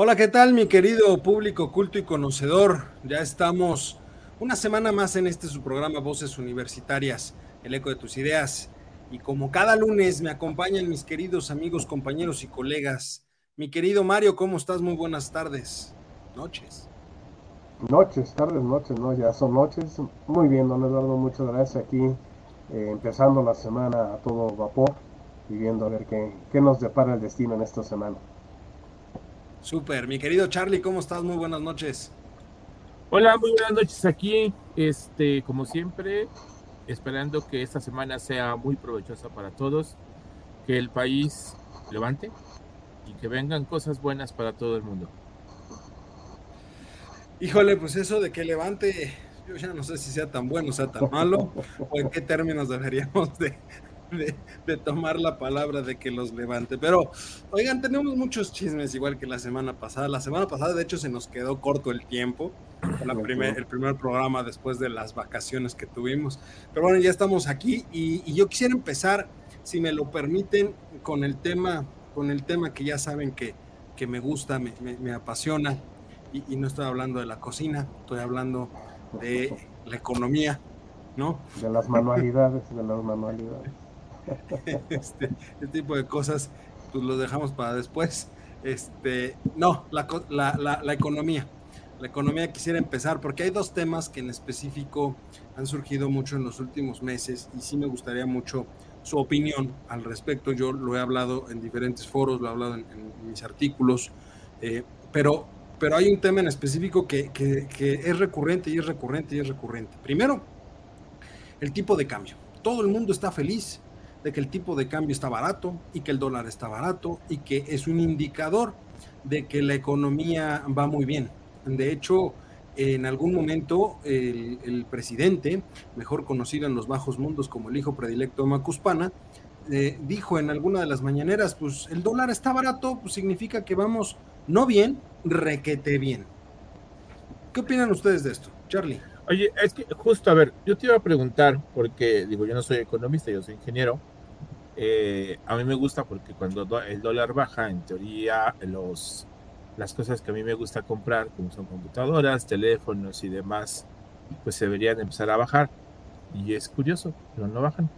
Hola, ¿qué tal mi querido público culto y conocedor? Ya estamos una semana más en este su programa Voces Universitarias, el eco de tus ideas. Y como cada lunes me acompañan mis queridos amigos, compañeros y colegas. Mi querido Mario, ¿cómo estás? Muy buenas tardes, noches. Noches, tardes, noches, no, ya son noches. Muy bien, don Eduardo, muchas gracias aquí, eh, empezando la semana a todo vapor y viendo a ver qué, qué nos depara el destino en esta semana. Súper, mi querido Charlie, ¿cómo estás? Muy buenas noches. Hola, muy buenas noches aquí, este, como siempre, esperando que esta semana sea muy provechosa para todos, que el país levante y que vengan cosas buenas para todo el mundo. Híjole, pues eso de que levante, yo ya no sé si sea tan bueno o sea tan malo, o en qué términos deberíamos de, de, tomar la palabra de que los levante. Pero, oigan, tenemos muchos chismes igual que la semana pasada. La semana pasada, de hecho, se nos quedó corto el tiempo. La primer, el primer programa después de las vacaciones que tuvimos. Pero bueno, ya estamos aquí y, yo quisiera empezar, si me lo permiten, con el tema, con el tema que ya saben que, que me gusta, me, me, apasiona. Y, y no estoy hablando de la cocina, estoy hablando de la economía, ¿no? De las manualidades, de las manualidades. este, este, tipo de cosas, pues lo dejamos para después. Este, no, la, la, la, economía. La economía quisiera empezar porque hay dos temas que en específico han surgido mucho en los últimos meses y sí me gustaría mucho su opinión al respecto. Yo lo he hablado en diferentes foros, lo he hablado en, mis artículos, eh, pero, pero hay un tema en específico que, que, que es recurrente y es recurrente y es recurrente. Primero, el tipo de cambio. Todo el mundo está feliz de que el tipo de cambio está barato y que el dólar está barato y que es un indicador de que la economía va muy bien. De hecho, en algún momento el, presidente, mejor conocido en los bajos mundos como el hijo predilecto de Macuspana, eh, dijo en alguna de las mañaneras, pues el dólar está barato, pues significa que vamos no bien, requete bien. ¿Qué opinan ustedes de esto, Charlie? Oye, es que justo, a ver, yo te iba a preguntar, porque digo, yo no soy economista, yo soy ingeniero. Eh, a mí me gusta porque cuando el dólar baja, en teoría, los, las cosas que a mí me gusta comprar, como son computadoras, teléfonos y demás, pues se deberían empezar a bajar. Y es curioso, pero no bajan.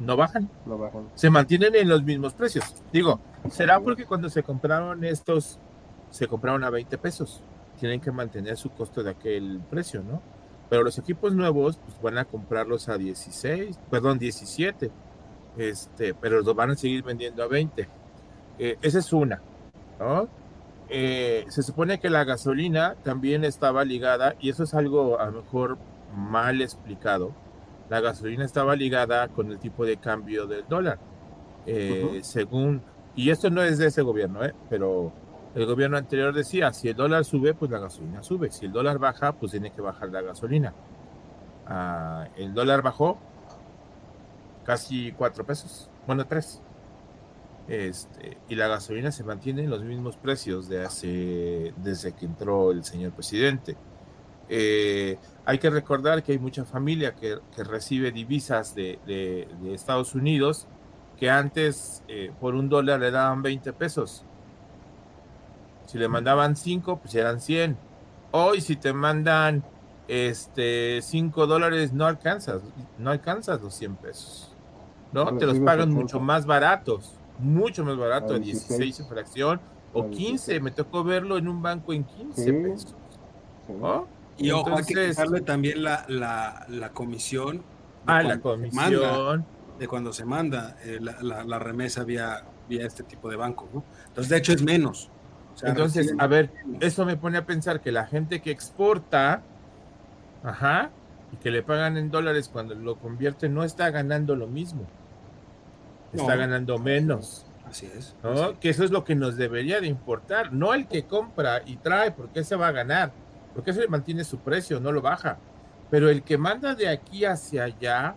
No bajan. No bajan. Se mantienen en los mismos precios. Digo, ¿será porque cuando se compraron estos, se compraron a 20 pesos? Tienen que mantener su costo de aquel precio, ¿no? Pero los equipos nuevos pues, van a comprarlos a 16, perdón, 17, este, pero los van a seguir vendiendo a 20. Eh, esa es una, ¿no? Eh, se supone que la gasolina también estaba ligada, y eso es algo a lo mejor mal explicado, la gasolina estaba ligada con el tipo de cambio del dólar. Eh, según, y esto no es de ese gobierno, ¿eh? pero el gobierno anterior decía, si el dólar sube, pues la gasolina sube. Si el dólar baja, pues tiene que bajar la gasolina. Ah, el dólar bajó casi cuatro pesos, bueno, tres. Este, y la gasolina se mantiene en los mismos precios de hace, desde que entró el señor presidente. Eh, hay que recordar que hay mucha familia que, recibe divisas de, Estados Unidos que antes eh, por un dólar le daban 20 pesos si le mandaban 5, pues eran 100. Hoy si te mandan este 5 dólares no alcanzas, no alcanzas los 100 pesos. ¿No? te los pagan mucho más baratos, mucho más barato, 16 en fracción o 15, me tocó verlo en un banco en 15 pesos. Y ojo, hay que quitarle también la, la, la comisión. Ah, la comisión. de cuando se manda eh, la, la, remesa vía, vía este tipo de banco, ¿no? Entonces, de hecho, es menos. Entonces, a ver, eso me pone a pensar que la gente que exporta, ajá, y que le pagan en dólares cuando lo convierte, no está ganando lo mismo. Está ganando menos. Así es. Que eso es lo que nos debería de importar. No el que compra y trae, porque se va a ganar. Porque se mantiene su precio, no lo baja. Pero el que manda de aquí hacia allá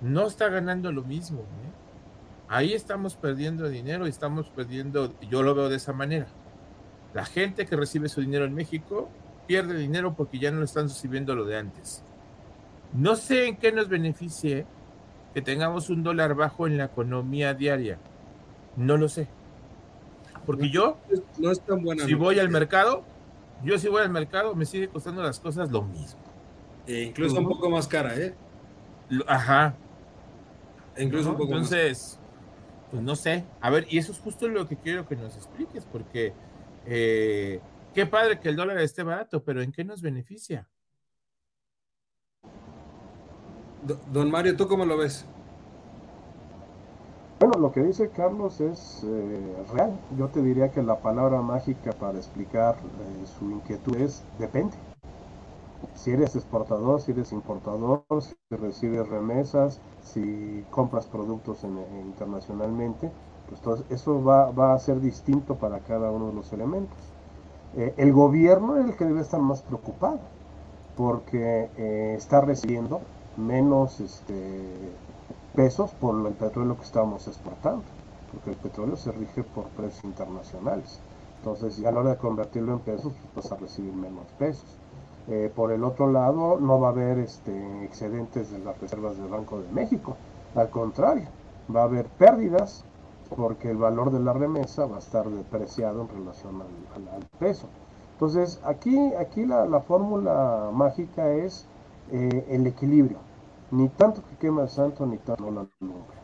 no está ganando lo mismo. ¿eh? Ahí estamos perdiendo dinero y estamos perdiendo, yo lo veo de esa manera. La gente que recibe su dinero en México pierde dinero porque ya no lo están recibiendo lo de antes. No sé en qué nos beneficie que tengamos un dólar bajo en la economía diaria. No lo sé. Porque yo, no es tan buena si voy al mercado, yo si voy al mercado, me sigue costando las cosas lo mismo. E incluso un poco más cara, ¿eh? Ajá. E incluso un poco Entonces, pues no sé. A ver, y eso es justo lo que quiero que nos expliques, porque eh, qué padre que el dólar esté barato, pero ¿en qué nos beneficia? Don Mario, ¿tú cómo lo ves? Bueno, lo que dice Carlos es eh, real. Yo te diría que la palabra mágica para explicar eh, su inquietud es depende. Si eres exportador, si eres importador, si recibes remesas, si compras productos internacionalmente, pues eso va, a ser distinto para cada uno de los elementos. Eh, el gobierno es el que debe estar más preocupado, porque eh, está recibiendo menos este, pesos por el petróleo que estamos exportando, porque el petróleo se rige por precios internacionales. Entonces, ya a la hora de convertirlo en pesos, pues vas a recibir menos pesos. Eh, por el otro lado, no va a haber este, excedentes de las reservas del Banco de México. Al contrario, va a haber pérdidas porque el valor de la remesa va a estar depreciado en relación al, peso. Entonces, aquí, aquí la, fórmula mágica es eh, el equilibrio. Ni tanto que quema el santo, ni tanto la lumbre.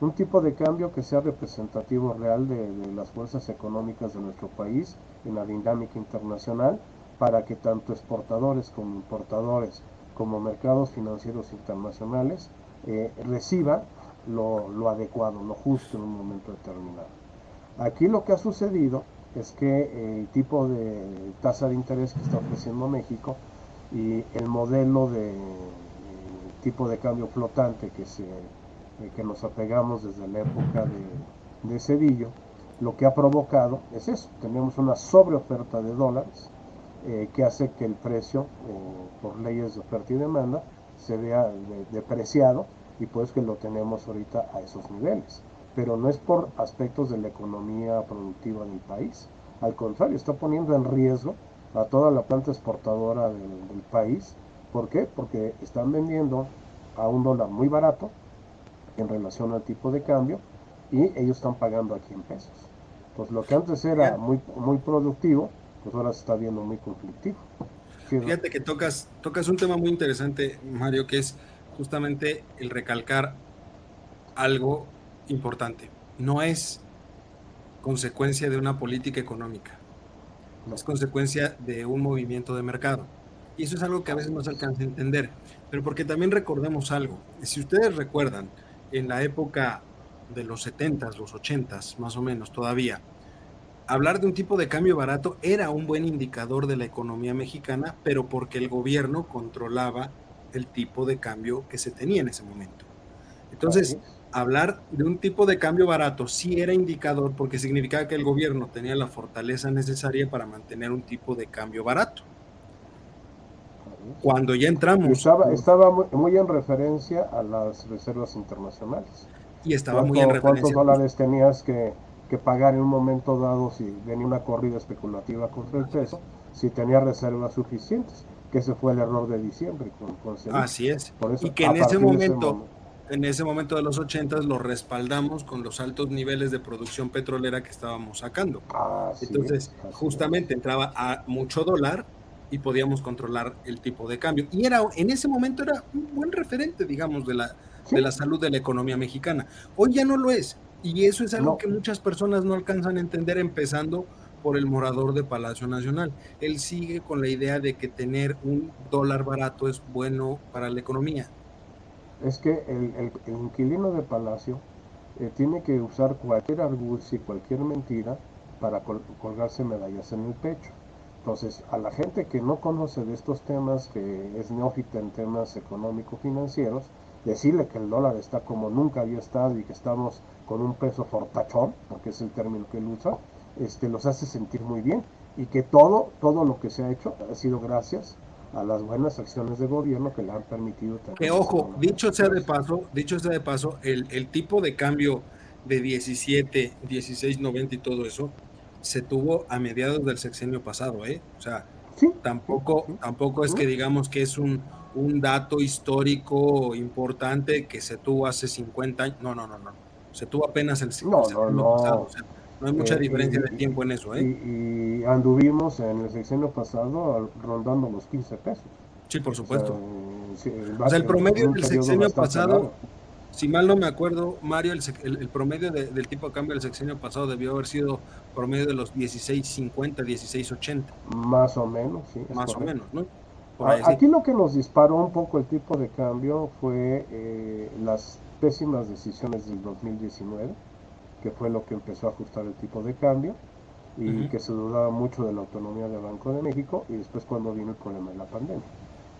Un tipo de cambio que sea representativo real de, de las fuerzas económicas de nuestro país en la dinámica internacional para que tanto exportadores como importadores como mercados financieros internacionales eh, reciban lo, adecuado, lo justo en un momento determinado. Aquí lo que ha sucedido es que eh, el tipo de tasa de interés que está ofreciendo México y el modelo de eh, tipo de cambio flotante que, se, eh, que nos apegamos desde la época de, de Cedillo, lo que ha provocado es eso, tenemos una sobreoferta de dólares que hace que el precio, por leyes de oferta y demanda, se vea depreciado y pues que lo tenemos ahorita a esos niveles. Pero no es por aspectos de la economía productiva del país, al contrario, está poniendo en riesgo a toda la planta exportadora del, país. ¿Por qué? Porque están vendiendo a un dólar muy barato en relación al tipo de cambio y ellos están pagando aquí en pesos. Pues lo que antes era muy, muy productivo, pues ahora se está viendo muy conflictivo. Fíjate que tocas, tocas un tema muy interesante, Mario, que es justamente el recalcar algo importante. No es consecuencia de una política económica, no es consecuencia de un movimiento de mercado. Y eso es algo que a veces no se alcanza a entender. Pero porque también recordemos algo. Si ustedes recuerdan, en la época de los 70s, los 80s, más o menos todavía, hablar de un tipo de cambio barato era un buen indicador de la economía mexicana, pero porque el gobierno controlaba el tipo de cambio que se tenía en ese momento. Entonces, hablar de un tipo de cambio barato sí era indicador porque significaba que el gobierno tenía la fortaleza necesaria para mantener un tipo de cambio barato. Cuando ya entramos... Estaba, muy, en referencia a las reservas internacionales. Y estaba muy en referencia. ¿Cuántos dólares tenías que, que pagar en un momento dado si venía una corrida especulativa contra el peso, si tenía reservas suficientes? Que ese fue el error de diciembre con, Así es. y que en ese momento, en ese momento de los 80 lo respaldamos con los altos niveles de producción petrolera que estábamos sacando. Entonces, justamente entraba a mucho dólar y podíamos controlar el tipo de cambio. Y era en ese momento era un buen referente, digamos, de la, de la salud de la economía mexicana. Hoy ya no lo es. Y eso es algo que muchas personas no alcanzan a entender, empezando por el morador de Palacio Nacional. Él sigue con la idea de que tener un dólar barato es bueno para la economía. Es que el, inquilino de Palacio eh, tiene que usar cualquier argucia y cualquier mentira para colgarse medallas en el pecho. Entonces, a la gente que no conoce de estos temas, que es neófita en temas económico-financieros, decirle que el dólar está como nunca había estado y que estamos con un peso fortachón, porque es el término que él usa, este, los hace sentir muy bien y que todo, todo lo que se ha hecho ha sido gracias a las buenas acciones de gobierno que le han permitido Que ojo, dicho sea de paso, dicho sea de paso, el, el tipo de cambio de 17, 16, 90 y todo eso se tuvo a mediados del sexenio pasado, ¿eh? O sea, tampoco, tampoco es que digamos que es un, un dato histórico importante que se tuvo hace 50 años. No, no, no, no. Se tuvo apenas el sexenio pasado. No hay mucha eh, diferencia de tiempo en eso, ¿eh? Y, anduvimos en el sexenio pasado rondando los 15 pesos. Sí, por supuesto. O sea, el promedio del sexenio pasado, si mal no me acuerdo, Mario, el, promedio del tipo de cambio del sexenio pasado debió haber sido promedio de los 16.50, 16.80. Más o menos, sí. Más o menos, ¿no? Aquí lo que nos disparó un poco el tipo de cambio fue eh, las pésimas decisiones del 2019, que fue lo que empezó a ajustar el tipo de cambio y que se dudaba mucho de la autonomía del Banco de México y después cuando vino el problema de la pandemia.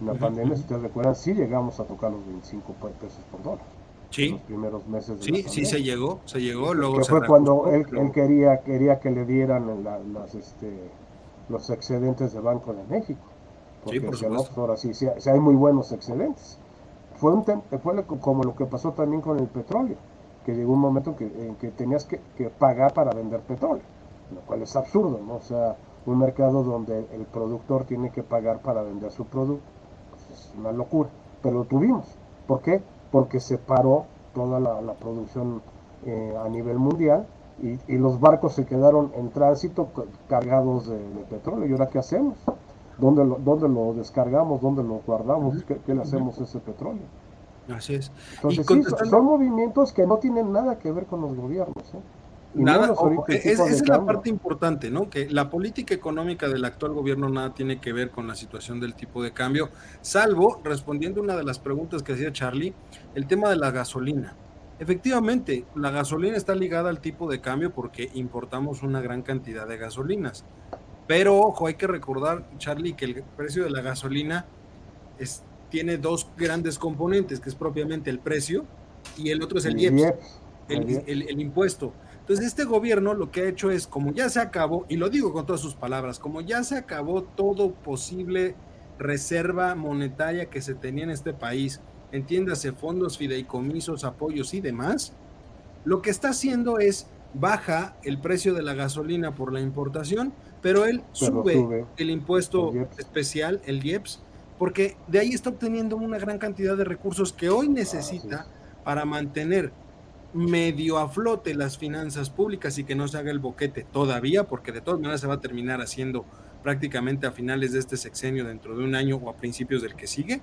En la pandemia, si ustedes recuerdan, sí llegamos a tocar los 25 pesos por dólar. Sí. Los primeros meses de Sí, sí se llegó, se llegó, luego que fue cuando él, quería quería que le dieran las, este, los excedentes del Banco de México. Porque sí, por ahora sí, sí, hay muy buenos excedentes. Fue, un fue como lo que pasó también con el petróleo, que llegó un momento en que tenías que, pagar para vender petróleo, lo cual es absurdo, ¿no? O sea, un mercado donde el productor tiene que pagar para vender su producto, pues es una locura. Pero lo tuvimos. ¿Por qué? porque se paró toda la, producción eh, a nivel mundial y, los barcos se quedaron en tránsito cargados de, petróleo. ¿Y ahora qué hacemos? ¿Dónde lo, dónde lo descargamos? ¿Dónde lo guardamos? ¿Qué, le hacemos a ese petróleo? Así es. Entonces, sí, son movimientos que no tienen nada que ver con los gobiernos. ¿eh? nada, esa es la parte importante, ¿no? Que la política económica del actual gobierno nada tiene que ver con la situación del tipo de cambio, salvo, respondiendo una de las preguntas que hacía Charlie, el tema de la gasolina. Efectivamente, la gasolina está ligada al tipo de cambio porque importamos una gran cantidad de gasolinas. Pero ojo, hay que recordar, Charlie, que el precio de la gasolina es, tiene dos grandes componentes, que es propiamente el precio y el otro es el IEPS, el impuesto. Entonces, este gobierno lo que ha hecho es, como ya se acabó, y lo digo con todas sus palabras, como ya se acabó todo posible reserva monetaria que se tenía en este país, entiéndase fondos, fideicomisos, apoyos y demás, lo que está haciendo es baja el precio de la gasolina por la importación, pero él sube, el impuesto especial, el IEPS, porque de ahí está obteniendo una gran cantidad de recursos que hoy necesita para mantener medio a flote las finanzas públicas y que no se haga el boquete todavía, porque de todas maneras se va a terminar haciendo prácticamente a finales de este sexenio, dentro de un año o a principios del que sigue,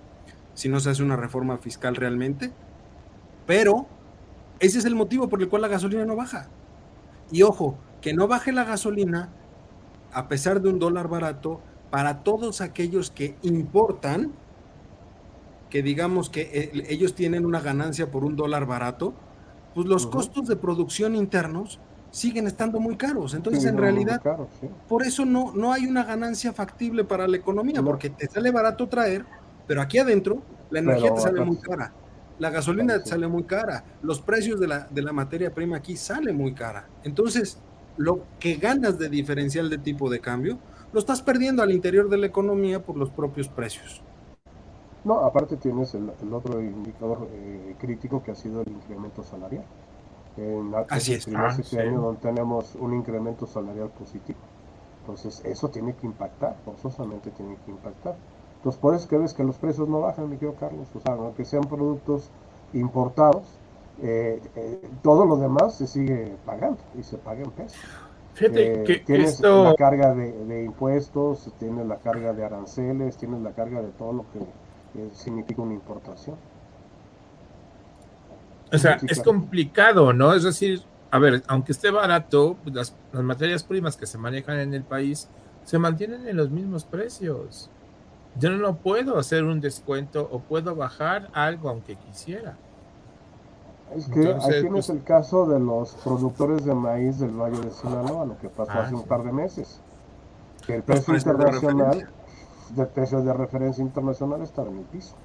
si no se hace una reforma fiscal realmente. Pero ese es el motivo por el cual la gasolina no baja. Y ojo, que no baje la gasolina, a pesar de un dólar barato, para todos aquellos que importan, que digamos que eh, ellos tienen una ganancia por un dólar barato, pues los costos de producción internos siguen estando muy caros. Entonces, en realidad, por eso no, no hay una ganancia factible para la economía, porque te sale barato traer, pero aquí adentro la energía te sale muy cara, la gasolina te sale muy cara, los precios de la, de la materia prima aquí sale muy cara. Entonces, lo que ganas de diferencial de tipo de cambio, lo estás perdiendo al interior de la economía por los propios precios. No, aparte tienes el, otro indicador eh, crítico que ha sido el incremento salarial. En Así es. Ah, este año donde tenemos un incremento salarial positivo. Entonces, eso tiene que impactar, forzosamente tiene que impactar. Entonces, por eso que ves que los precios no bajan, mi querido Carlos. O sea, aunque sean productos importados, eh, eh, todo lo demás se sigue pagando y se paga en pesos. Fíjate que tienes esto... la carga de, de, impuestos, tienes la carga de aranceles, tienes la carga de todo lo que significa una importación. O sea, es complicado, ¿no? Es decir, a ver, aunque esté barato, pues, las, las materias primas que se manejan en el país se mantienen en los mismos precios. Yo no puedo hacer un descuento o puedo bajar algo aunque quisiera. Es que aquí tienes pues el caso de los productores de maíz del Valle de Sinaloa, lo que pasó ah, hace un par de meses. Que el precio internacional, de, precio de referencia internacional estaba en el piso.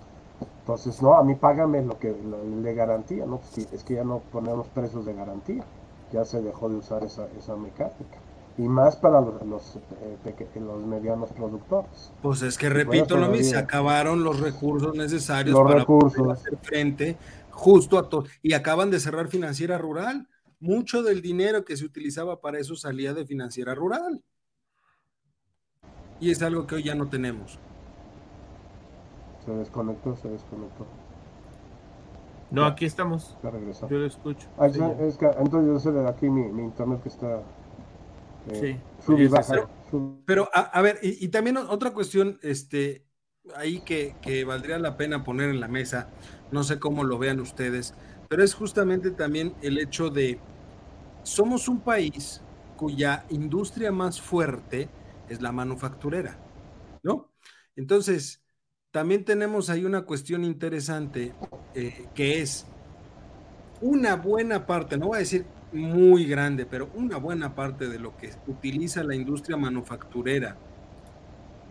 Entonces, no, a mí págame lo que le garantía, ¿no? Pues es que ya no ponemos precios de garantía, ya se dejó de usar esa, esa mecánica. Y más para los, los, eh, los medianos productores. Pues es que repito lo mismo, se acabaron los recursos necesarios para recursos. hacer frente justo a todo. Y acaban de cerrar financiera rural. Mucho del dinero que se utilizaba para eso salía de financiera rural. Y es algo que hoy ya no tenemos. Se desconectó, se desconectó. No, aquí estamos. Ya regresó. Yo lo escucho. Ah, es que, entonces yo sé de aquí mi, internet que está. Eh, sí. baja, pero, a, ver, y, también otra cuestión, este, ahí que, que valdría la pena poner en la mesa, no sé cómo lo vean ustedes, pero es justamente también el hecho de, somos un país cuya industria más fuerte es la manufacturera, ¿no? Entonces, también tenemos ahí una cuestión interesante eh, que es una buena parte, no voy a decir muy grande, pero una buena parte de lo que utiliza la industria manufacturera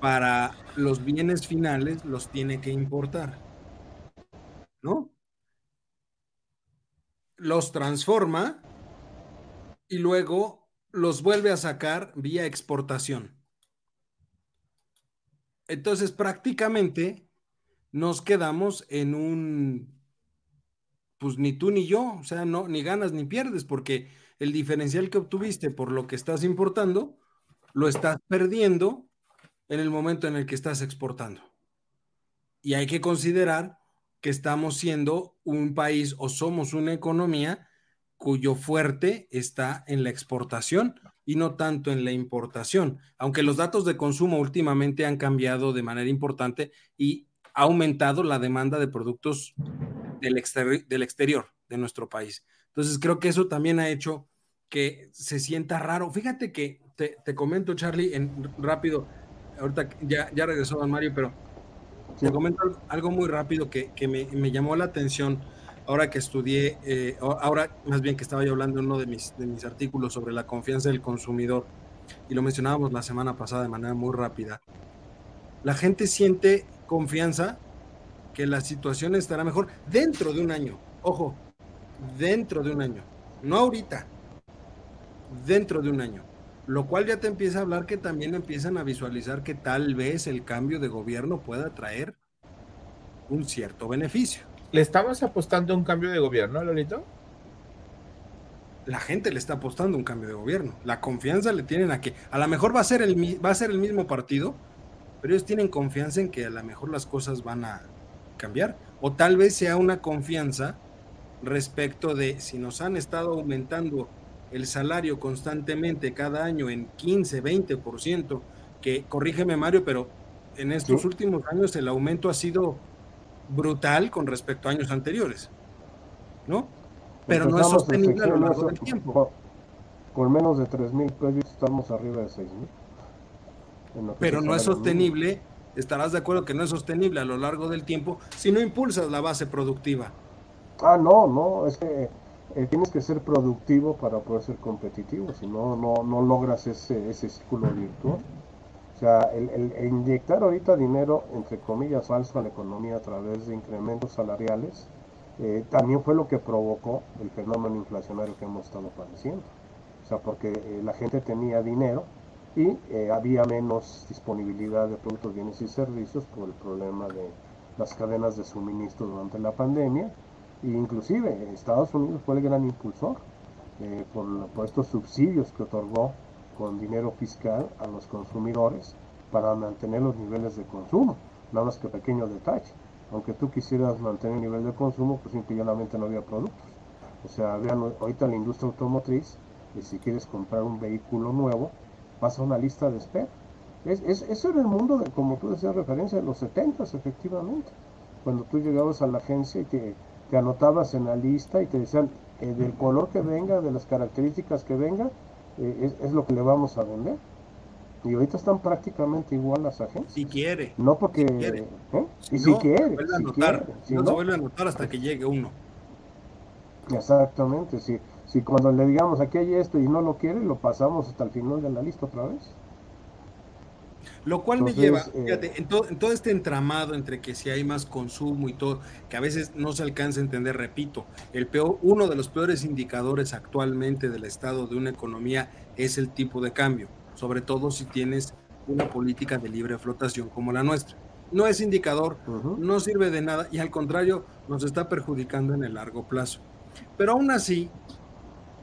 para los bienes finales los tiene que importar. ¿No? Los transforma y luego los vuelve a sacar vía exportación. Entonces prácticamente nos quedamos en un, pues ni tú ni yo, o sea, no, ni ganas ni pierdes, porque el diferencial que obtuviste por lo que estás importando, lo estás perdiendo en el momento en el que estás exportando. Y hay que considerar que estamos siendo un país o somos una economía cuyo fuerte está en la exportación y no tanto en la importación, aunque los datos de consumo últimamente han cambiado de manera importante y ha aumentado la demanda de productos del, del exterior de nuestro país. Entonces creo que eso también ha hecho que se sienta raro. Fíjate que te, te comento, Charlie, en rápido, ahorita ya, ya regresó Don Mario, pero te comento algo muy rápido que, que me, me, llamó la atención ahora que estudié, eh, ahora más bien que estaba yo hablando en uno de mis, de mis artículos sobre la confianza del consumidor, y lo mencionábamos la semana pasada de manera muy rápida. La gente siente confianza que la situación estará mejor dentro de un año. Ojo, dentro de un año, no ahorita, dentro de un año lo cual ya te empieza a hablar que también empiezan a visualizar que tal vez el cambio de gobierno pueda traer un cierto beneficio. ¿Le estamos apostando a un cambio de gobierno, Lolito? La gente le está apostando un cambio de gobierno. La confianza le tienen a que a lo mejor va a ser el, va a ser el mismo partido, pero ellos tienen confianza en que a lo mejor las cosas van a cambiar. O tal vez sea una confianza respecto de si nos han estado aumentando el salario constantemente cada año en 15, 20%, que corrígeme Mario, pero en estos últimos años el aumento ha sido brutal con respecto a años anteriores, ¿no? Pero no es sostenible a lo largo del tiempo. Con menos de 3 mil pesos estamos arriba de 6 mil. Pero no es sostenible, estarás de acuerdo que no es sostenible a lo largo del tiempo si no impulsas la base productiva. Ah, no, no, es que eh, tienes que ser productivo para poder ser competitivo, si no, no, logras ese, ese círculo virtual. O sea, el, inyectar ahorita dinero, entre comillas, falso a la economía a través de incrementos salariales, eh, también fue lo que provocó el fenómeno inflacionario que hemos estado padeciendo. O sea, porque eh, la gente tenía dinero y había menos disponibilidad de productos, bienes y servicios por el problema de las cadenas de suministro durante la pandemia inclusive Estados Unidos fue el gran impulsor eh, por, estos subsidios que otorgó con dinero fiscal a los consumidores para mantener los niveles de consumo. Nada más que pequeño detalle. Aunque tú quisieras mantener el nivel de consumo, pues simplemente no había productos. O sea, vean ahorita la industria automotriz, y si quieres comprar un vehículo nuevo, pasa una lista de espera. Es, eso era el mundo, de, como tú decías, referencia de los 70 efectivamente. Cuando tú llegabas a la agencia y te te anotabas en la lista y te decían, eh, del color que venga, de las características que venga, eh, es, lo que le vamos a vender. Y ahorita están prácticamente igual las agencias. Si quiere. No porque... Si quiere. ¿eh? y si, quiere. Si no, se vuelve a anotar hasta que llegue uno. Exactamente, si, si cuando le digamos aquí hay esto y no lo quiere, lo pasamos hasta el final de la lista otra vez. Lo cual me lleva, eh, fíjate, en, todo este entramado entre que si hay más consumo y todo, que a veces no se alcanza a entender, repito, el peor, uno de los peores indicadores actualmente del estado de una economía es el tipo de cambio, sobre todo si tienes una política de libre flotación como la nuestra. No es indicador, no sirve de nada y al contrario nos está perjudicando en el largo plazo. Pero aún así,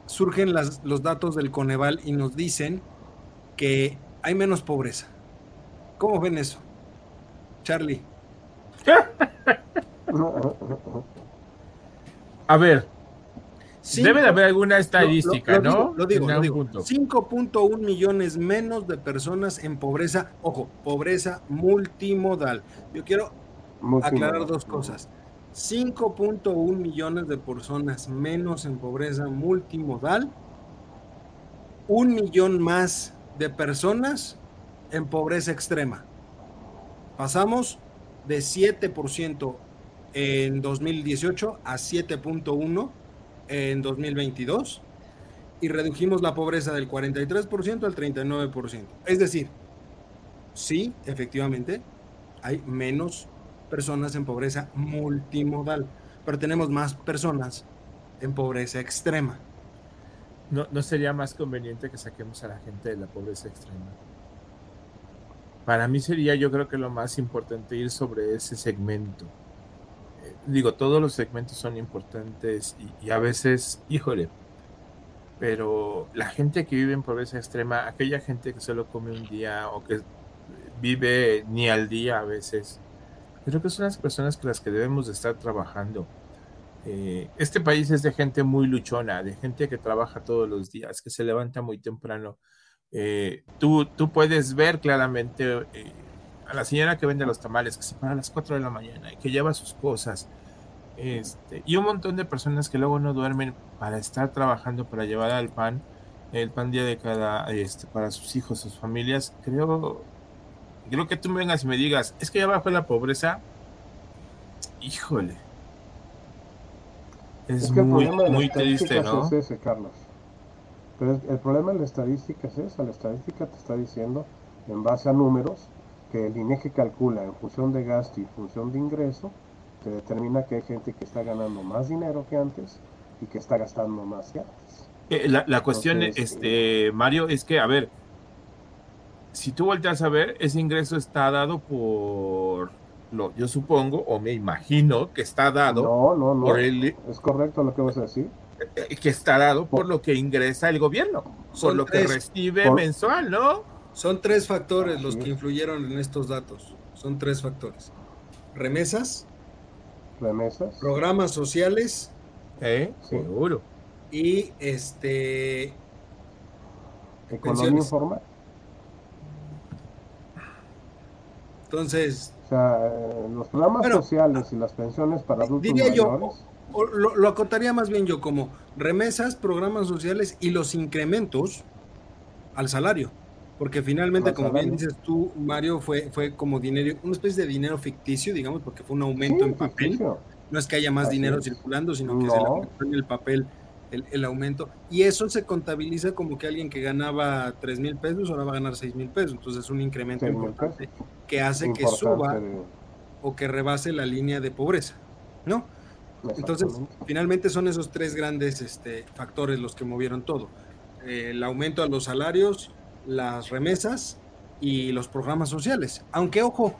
surgen los datos del Coneval y nos dicen que hay menos pobreza ¿Cómo ven eso? Charlie. A ver, debe de haber alguna estadística, ¿no? Lo, digo, lo digo. 5.1 millones menos de personas en pobreza, ojo, pobreza multimodal. Yo quiero aclarar dos cosas. 5.1 millones de personas menos en pobreza multimodal, un millón más de personas en pobreza extrema. Pasamos de 7% en 2018 a 7.1 en 2022 y redujimos la pobreza del 43% al 39%. Es decir, sí, efectivamente, hay menos personas en pobreza multimodal, pero tenemos más personas en pobreza extrema. ¿No, ¿No sería más conveniente que saquemos a la gente de la pobreza extrema? Para mí sería, yo creo que lo más importante ir sobre ese segmento. Eh, digo, todos los segmentos son importantes y, a veces, híjole, pero la gente que vive en pobreza extrema, aquella gente que solo come un día o que vive ni al día a veces, creo que son las personas con las que debemos de estar trabajando. Eh, este país es de gente muy luchona, de gente que trabaja todos los días, que se levanta muy temprano, eh, tú, tú puedes ver claramente eh, a la señora que vende los tamales, que se para a las 4 de la mañana y que lleva sus cosas, este, y un montón de personas que luego no duermen para estar trabajando, para llevar al pan, el pan día de cada, este, para sus hijos, sus familias, creo, creo que tú me vengas y me digas, es que ya bajó la pobreza, híjole. Es, muy, muy triste, ¿no? Carlos. Pero el problema de la estadística es esa, la estadística te está diciendo, en base a números, que el INEGI calcula en función de gasto y función de ingreso, te determina que hay gente que está ganando más dinero que antes y que está gastando más que antes. Eh, la, cuestión, este, Mario, es que, a ver, si tú volteas a ver, ese ingreso está dado por, lo, yo supongo, o me imagino que está dado no, no, no. por el... Es correcto lo que vas a decir que está dado por lo que ingresa el gobierno, por lo que recibe mensual, ¿no? Son tres factores los que influyeron en estos datos. Son tres factores. Remesas. Remesas. Programas sociales. ¿Eh? Seguro. Y este. Economía informal. Entonces. O sea, eh, los programas sociales y las pensiones para adultos diría Yo, lo, acotaría más bien yo como remesas, programas sociales y los incrementos al salario. Porque finalmente, como bien dices tú, Mario, fue, fue como dinero, una especie de dinero ficticio, digamos, porque fue un aumento en papel. No es que haya más dinero circulando, sino que se le en el papel el, aumento. Y eso se contabiliza como que alguien que ganaba 3 mil pesos ahora va a ganar 6 mil pesos. Entonces es un incremento importante que hace que suba o que rebase la línea de pobreza, ¿no? Entonces, finalmente son esos tres grandes este, factores los que movieron todo. el aumento a los salarios, las remesas y los programas sociales. Aunque, ojo,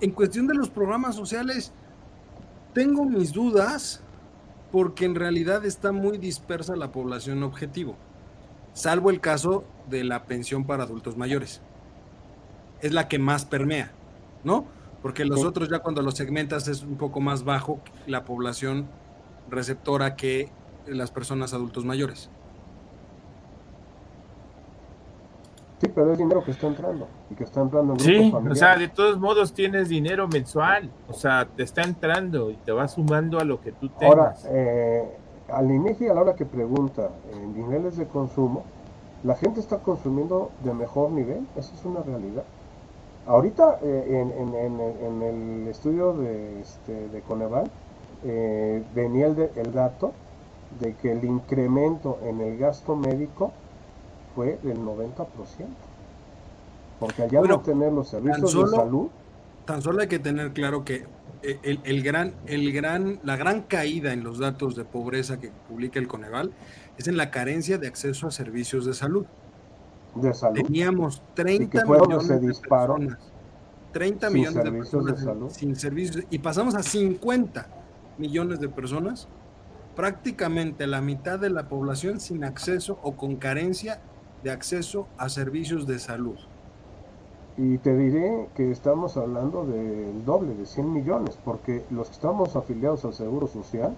en cuestión de los programas sociales, tengo mis dudas porque en realidad está muy dispersa la población objetivo, salvo el caso de la pensión para adultos mayores. Es la que más permea, ¿no? Porque los otros ya cuando los segmentas es un poco más bajo la población receptora que las personas adultos mayores. Sí, pero es dinero que está entrando y que está entrando en Sí, o sea, de todos modos tienes dinero mensual, o sea, te está entrando y te va sumando a lo que tú tengas. Ahora, eh, al INEGI a la hora que pregunta en niveles de consumo, la gente está consumiendo de mejor nivel, esa es una realidad. Ahorita eh, en, el estudio de, este, de Coneval eh, venía el, el dato de que el incremento en el gasto médico fue del 90%. Porque allá no tener los servicios de salud. Tan solo hay que tener claro que eh, el, el, gran, el gran, la gran caída en los datos de pobreza que publica el Coneval es en la carencia de acceso a servicios de salud. De salud. Teníamos 30 millones de personas. 30 millones de personas de salud. sin servicios y pasamos a 50 millones de personas, prácticamente la mitad de la población sin acceso o con carencia de acceso a servicios de salud. Y te diré que estamos hablando del doble, de 100 millones, porque los que estamos afiliados al Seguro Social,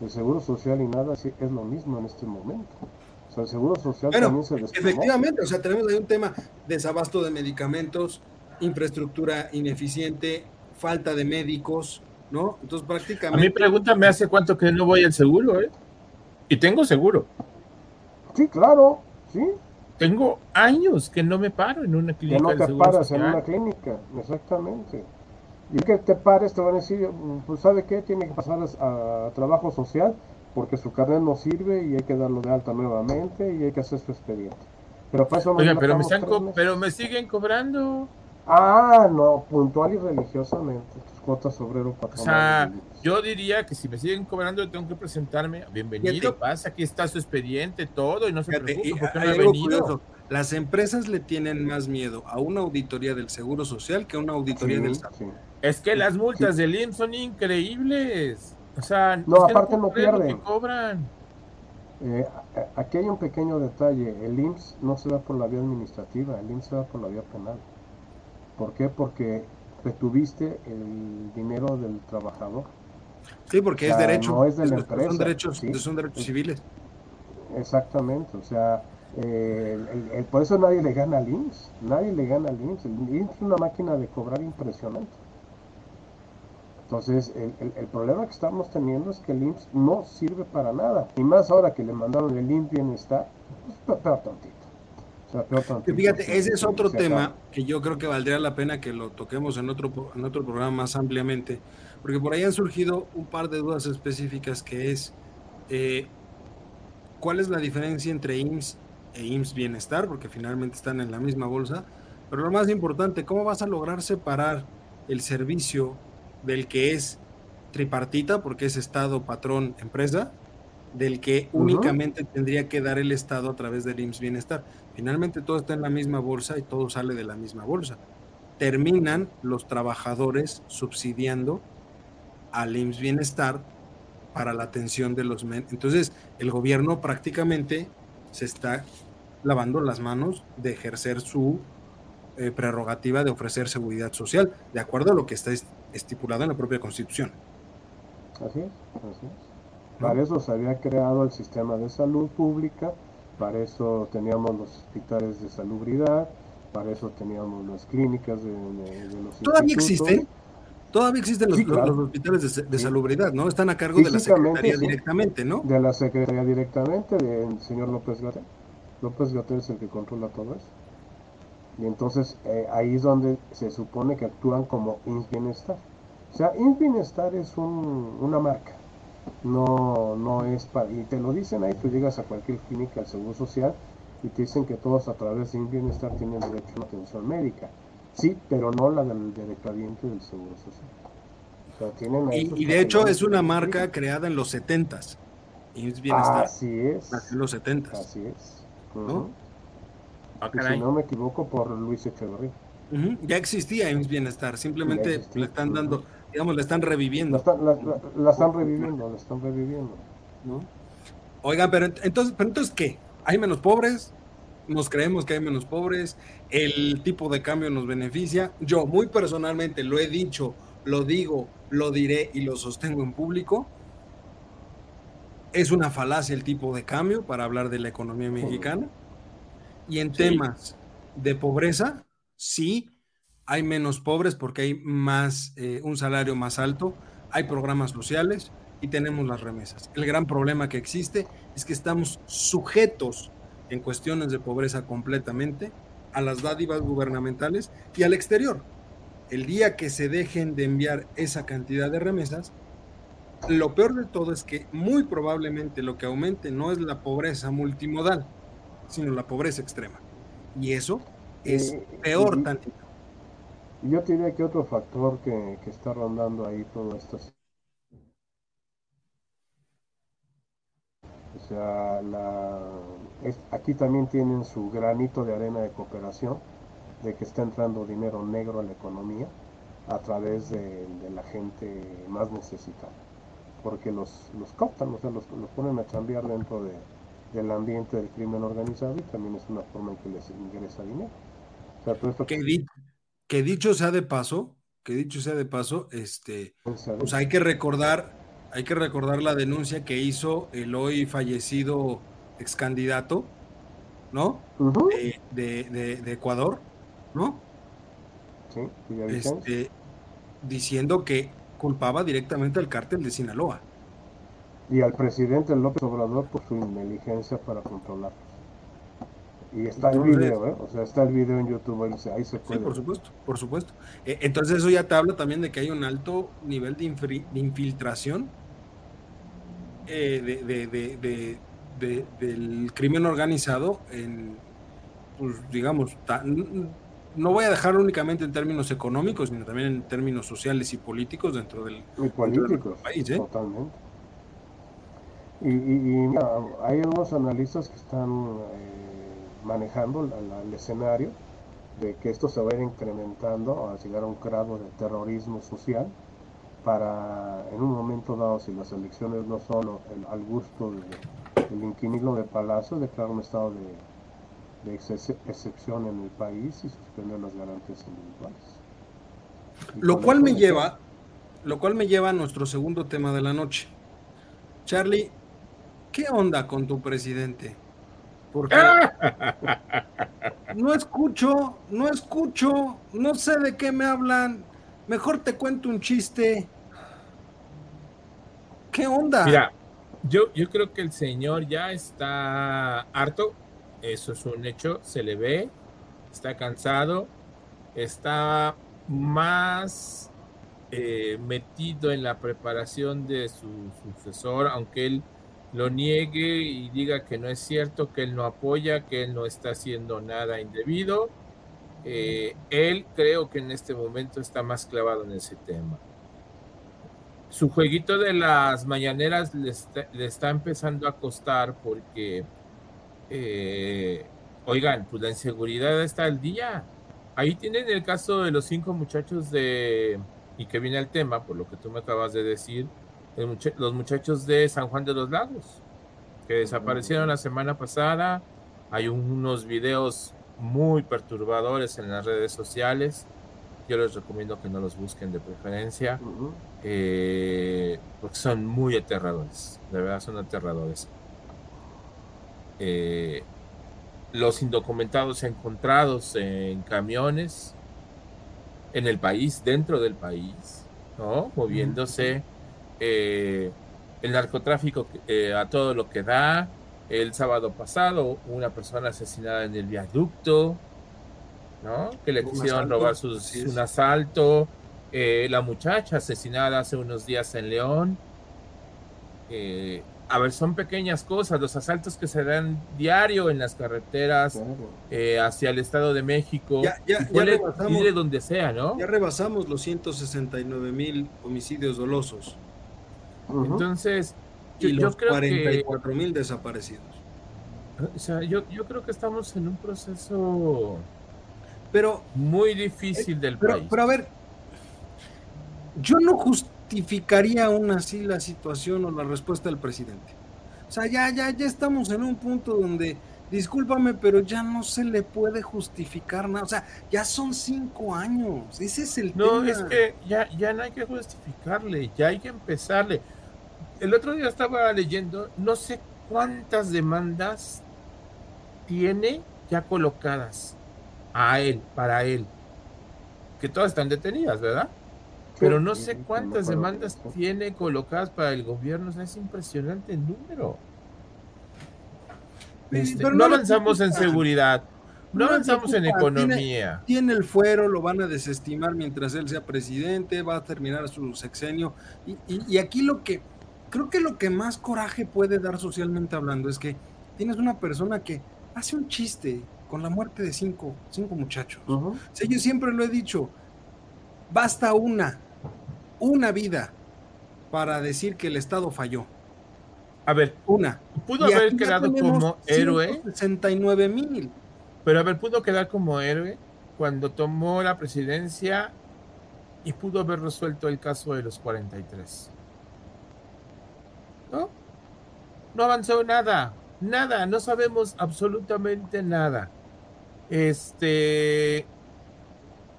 el Seguro Social y nada es lo mismo en este momento. O sea, el Seguro Social también se Efectivamente, o sea, tenemos ahí un tema de desabasto de medicamentos, infraestructura ineficiente, falta de médicos, ¿no? Entonces prácticamente... A mí pregúntame hace cuánto que no voy al seguro, ¿eh? Y tengo seguro. Sí, claro, sí. Tengo años que no me paro en una clínica. Que no te paras en una clínica, exactamente. Y que te pares, te van a decir, pues ¿sabe qué? Tiene que pasar a, trabajo social porque su carnet no sirve y hay que darlo de alta nuevamente y hay que hacer su expediente. Pero para eso Oiga, pero me, pero me siguen cobrando. Ah, no, puntual y religiosamente. Tus cuotas obrero patronal. O sea, yo diría que si me siguen cobrando, tengo que presentarme. Bienvenido, pasa, aquí está su expediente, todo, y no se preocupe porque no he venido. Las empresas le tienen más miedo a una auditoría del Seguro Social que a una auditoría del SAT. Es que las multas del IMSS son increíbles. O sea, no, aparte no pierden. cobran. Eh, aquí hay un pequeño detalle. El IMSS no se va por la vía administrativa, el IMSS se va por la vía penal. ¿Por qué? Porque retuviste el dinero del trabajador. Sí, porque es derecho. No es de la empresa. Son derechos, son derechos civiles. Exactamente, o sea, el, por eso nadie le gana al IMSS, nadie le gana al IMSS. El IMSS es una máquina de cobrar impresionante. Entonces, el, el, problema que estamos teniendo es que el IMSS no sirve para nada. Y más ahora que le mandaron el IMSS Bienestar, pues peor tantito. Fíjate, ese es otro tema que yo creo que valdría la pena que lo toquemos en otro, en otro programa más ampliamente, porque por ahí han surgido un par de dudas específicas que es, eh, ¿cuál es la diferencia entre IMSS e IMSS Bienestar? Porque finalmente están en la misma bolsa, pero lo más importante, ¿cómo vas a lograr separar el servicio del que es tripartita, porque es Estado, patrón, empresa, del que únicamente tendría que dar el Estado a través del IMSS Bienestar. Finalmente todo está en la misma bolsa y todo sale de la misma bolsa. Terminan los trabajadores subsidiando al IMSS Bienestar para la atención de los... Men Entonces, el gobierno prácticamente se está lavando las manos de ejercer su eh, prerrogativa de ofrecer seguridad social, de acuerdo a lo que está estipulado en la propia Constitución. Así es, así es. Para eso se había creado el sistema de salud pública, para eso teníamos los hospitales de salubridad, para eso teníamos las clínicas de, los ¿Todavía existen? Todavía existen los, hospitales de, salubridad, ¿no? Están a cargo de la Secretaría directamente, ¿no? De la Secretaría directamente, del señor López Gatel. López Gatel es el que controla todo eso. Y entonces eh, ahí es donde se supone que actúan como INS Bienestar. O sea, INS Bienestar es un, una marca no, no es para, y te lo dicen ahí, tú llegas a cualquier clínica del Seguro Social y te dicen que todos a través de bienestar tienen derecho a una atención médica. Sí, pero no la del directamente del Seguro Social. O sea, tienen y, de hecho es una marca creada en los 70 Bienestar. Así es. En los 70 Así es. ¿No? Ah, si no me equivoco, por Luis Echeverría. Ya existía IMSS Bienestar, simplemente le están dando digamos, la están reviviendo. La, están reviviendo, la están reviviendo. ¿No? Oigan, pero entonces, pero entonces, ¿qué? ¿Hay menos pobres? Nos creemos que hay menos pobres, el tipo de cambio nos beneficia. Yo muy personalmente lo he dicho, lo digo, lo diré y lo sostengo en público. Es una falacia el tipo de cambio para hablar de la economía mexicana. Y en temas de pobreza, sí, hay menos pobres porque hay más, eh, un salario más alto, hay programas sociales, y tenemos las remesas. El gran problema que existe es que estamos sujetos en cuestiones de pobreza completamente a las dádivas gubernamentales y al exterior. El día que se dejen de enviar esa cantidad de remesas, lo peor de todo es que muy probablemente lo que aumente no es la pobreza multimodal, sino la pobreza extrema. Y eso es eh, peor tantito. Yo diría que otro factor que, que está rondando ahí todo esto O sea, la, aquí también tienen su granito de arena de cooperación, de que está entrando dinero negro a la economía a través de, la gente más necesitada, porque los, los cooptan, o sea, los, los ponen a cambiar dentro de, del ambiente del crimen organizado y también es una forma en que les ingresa dinero. O sea, todo esto que, que dicho sea de paso, que dicho sea de paso, este, pues hay que recordar, hay que recordar la denuncia que hizo el hoy fallecido ex candidato, ¿no? de, Ecuador, ¿no? Sí, este, diciendo que culpaba directamente al cártel de Sinaloa. Y al presidente López Obrador por su inteligencia para controlar. Y está el video, ¿eh? O sea, está el video en YouTube, ahí se puede. Sí, por supuesto, por supuesto. Eh, entonces eso ya te habla también de que hay un alto nivel de, infiltración eh, de, del crimen organizado en, pues digamos, no voy a dejar únicamente en términos económicos, sino también en términos sociales y políticos dentro del, país. ¿eh? Totalmente. Y, y, hay unos analistas que están manejando el escenario de que esto se va a ir incrementando a llegar a un grado de terrorismo social para en un momento dado si las elecciones no son al gusto del inquilino de Palacio declarar un estado de, excepción en el país y suspender las garantías individuales. lo cual me lleva, lo cual me lleva a nuestro segundo tema de la noche. Charlie, ¿qué onda con tu presidente? Porque no escucho, no escucho, no sé de qué me hablan. Mejor te cuento un chiste. ¿Qué onda? Mira, yo, yo creo que el señor ya está harto. Eso es un hecho, se le ve. Está cansado. Está más eh, metido en la preparación de su sucesor, aunque él lo niegue y diga que no es cierto, que él no apoya, que él no está haciendo nada indebido. Eh, él creo que en este momento está más clavado en ese tema. Su jueguito de las mañaneras le está, empezando a costar porque, eh, oigan, pues la inseguridad está al día. Ahí tienen el caso de los cinco muchachos de, y que viene el tema, por lo que tú me acabas de decir, los muchachos de San Juan de los Lagos, que desaparecieron la semana pasada. Hay unos videos muy perturbadores en las redes sociales. Yo les recomiendo que no los busquen de preferencia, eh, porque son muy aterradores, de verdad son aterradores. Eh, los indocumentados encontrados en camiones en el país, dentro del país, ¿no? Moviéndose eh, el narcotráfico eh, a todo lo que da. El sábado pasado, una persona asesinada en el viaducto, ¿no? Que le quisieron robar sus, un asalto. Eh, la muchacha asesinada hace unos días en León. a ver, son pequeñas cosas, los asaltos que se dan diario en las carreteras hacia el Estado de México, ya, ya, de donde sea, ¿no? Ya rebasamos los 169 mil homicidios dolosos. Entonces, yo, y los 44 mil desaparecidos. O sea, yo, yo creo que estamos en un proceso pero, muy difícil del país. Pero a ver, yo no justificaría aún así la situación o la respuesta del presidente. O sea, ya, ya, ya estamos en un punto donde, discúlpame, pero ya no se le puede justificar nada. O sea, ya son cinco años. Ese es el no, tema. No, es que ya, ya no hay que justificarle, ya hay que empezarle el otro día estaba leyendo, no sé cuántas demandas tiene ya colocadas a él, para él, que todas están detenidas, ¿verdad? pero no sé cuántas demandas tiene colocadas para el gobierno, o sea, es impresionante el número. Este, no, avanzamos en seguridad, no, avanzamos en economía. Tiene, el fuero, lo van a desestimar mientras él sea presidente, va a terminar su sexenio. Y, y, aquí lo que, creo que lo que más coraje puede dar socialmente hablando es que tienes una persona que hace un chiste con la muerte de cinco, cinco muchachos. yo siempre lo he dicho, basta una, una vida para decir que el Estado falló. A ver, una. Pudo haber quedado como héroe. 69 mil. Pero a ver, pudo quedar como héroe cuando tomó la presidencia y pudo haber resuelto el caso de los 43. ¿No? No avanzó nada, nada, no sabemos absolutamente nada. Este,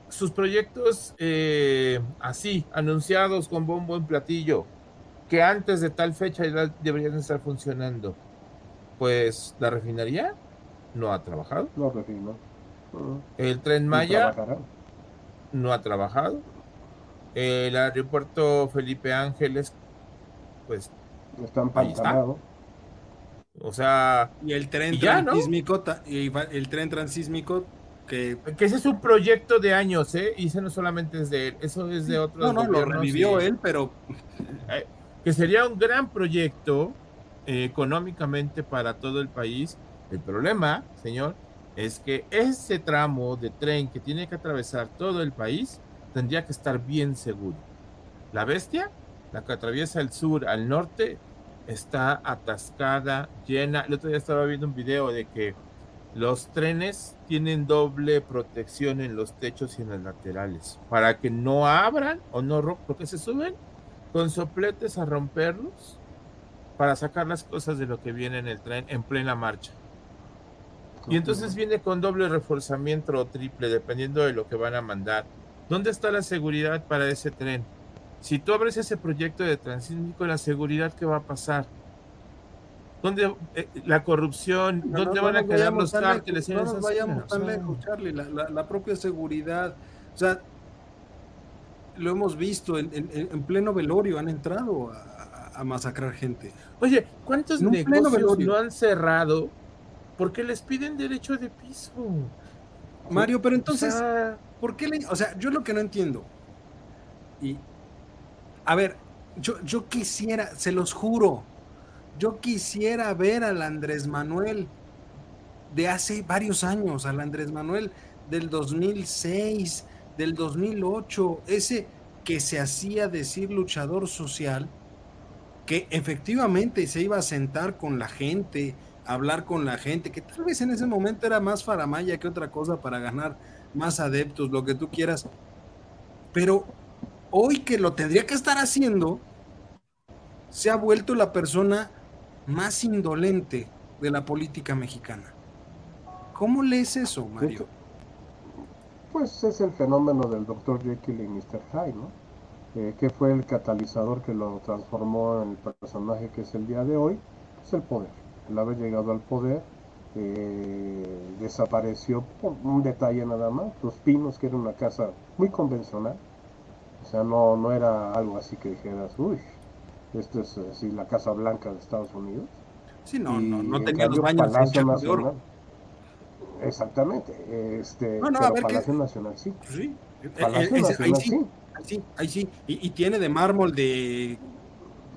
sus proyectos eh, así, anunciados con bombo en platillo, que antes de tal fecha ya deberían estar funcionando. Pues la refinería no ha trabajado. No refinó. El tren Maya no ha trabajado. El aeropuerto Felipe Ángeles, pues. Está empantanado. O sea. Y el tren transísmico, y el tren transísmico que, ese es un proyecto de años, ¿eh? Y ese no solamente es de él, eso es de otros. No, no, lo revivió él, pero. Eh, que sería un gran proyecto eh, económicamente para todo el país. El problema, señor, es que ese tramo de tren que tiene que atravesar todo el país tendría que estar bien seguro. La bestia, la que atraviesa el sur al norte, está atascada, llena. El otro día estaba viendo un video de que los trenes tienen doble protección en los techos y en los laterales para que no abran o no rompan, porque se suben con sopletes a romperlos para sacar las cosas de lo que viene en el tren en plena marcha. Y entonces viene con doble reforzamiento o triple, dependiendo de lo que van a mandar. ¿Dónde está la seguridad para ese tren? Si tú abres ese proyecto de transísmico, la seguridad que va a pasar ¿Dónde eh, la corrupción? ¿Dónde van a quedar los cárteles? No nos vayamos tan lejos, Charlie. La, propia seguridad. O sea, lo hemos visto en, pleno velorio, han entrado a, masacrar gente. Oye, ¿cuántos negocios no han cerrado porque les piden derecho de piso? Mario, pero entonces, ¿por qué le.? O sea, yo lo que no entiendo. Y. A ver, yo, yo quisiera, se los juro, yo quisiera ver al Andrés Manuel de hace varios años, al Andrés Manuel del 2006, del 2008, ese que se hacía decir luchador social, que efectivamente se iba a sentar con la gente, hablar con la gente, que tal vez en ese momento era más faramaya que otra cosa para ganar más adeptos, lo que tú quieras. Pero hoy que lo tendría que estar haciendo, se ha vuelto la persona más indolente de la política mexicana. ¿Cómo lees eso, Mario? Pues es el fenómeno del Dr. Jekyll y Mr. Hyde, ¿no? Eh, que fue el catalizador que lo transformó en el personaje que es el día de hoy, es el poder. El haber llegado al poder eh, desapareció por un detalle nada más, Los Pinos, que era una casa muy convencional, o sea, no, no era algo así que dijeras, uy, esto es así, la Casa Blanca de Estados Unidos. Sí, no, no, no tenía los baños Palacio Nacional. Exactamente. Este, no, no, a ver Palacio Nacional sí. Sí. Palacio Nacional sí. Ahí sí, ahí sí. Y, y, tiene de mármol de.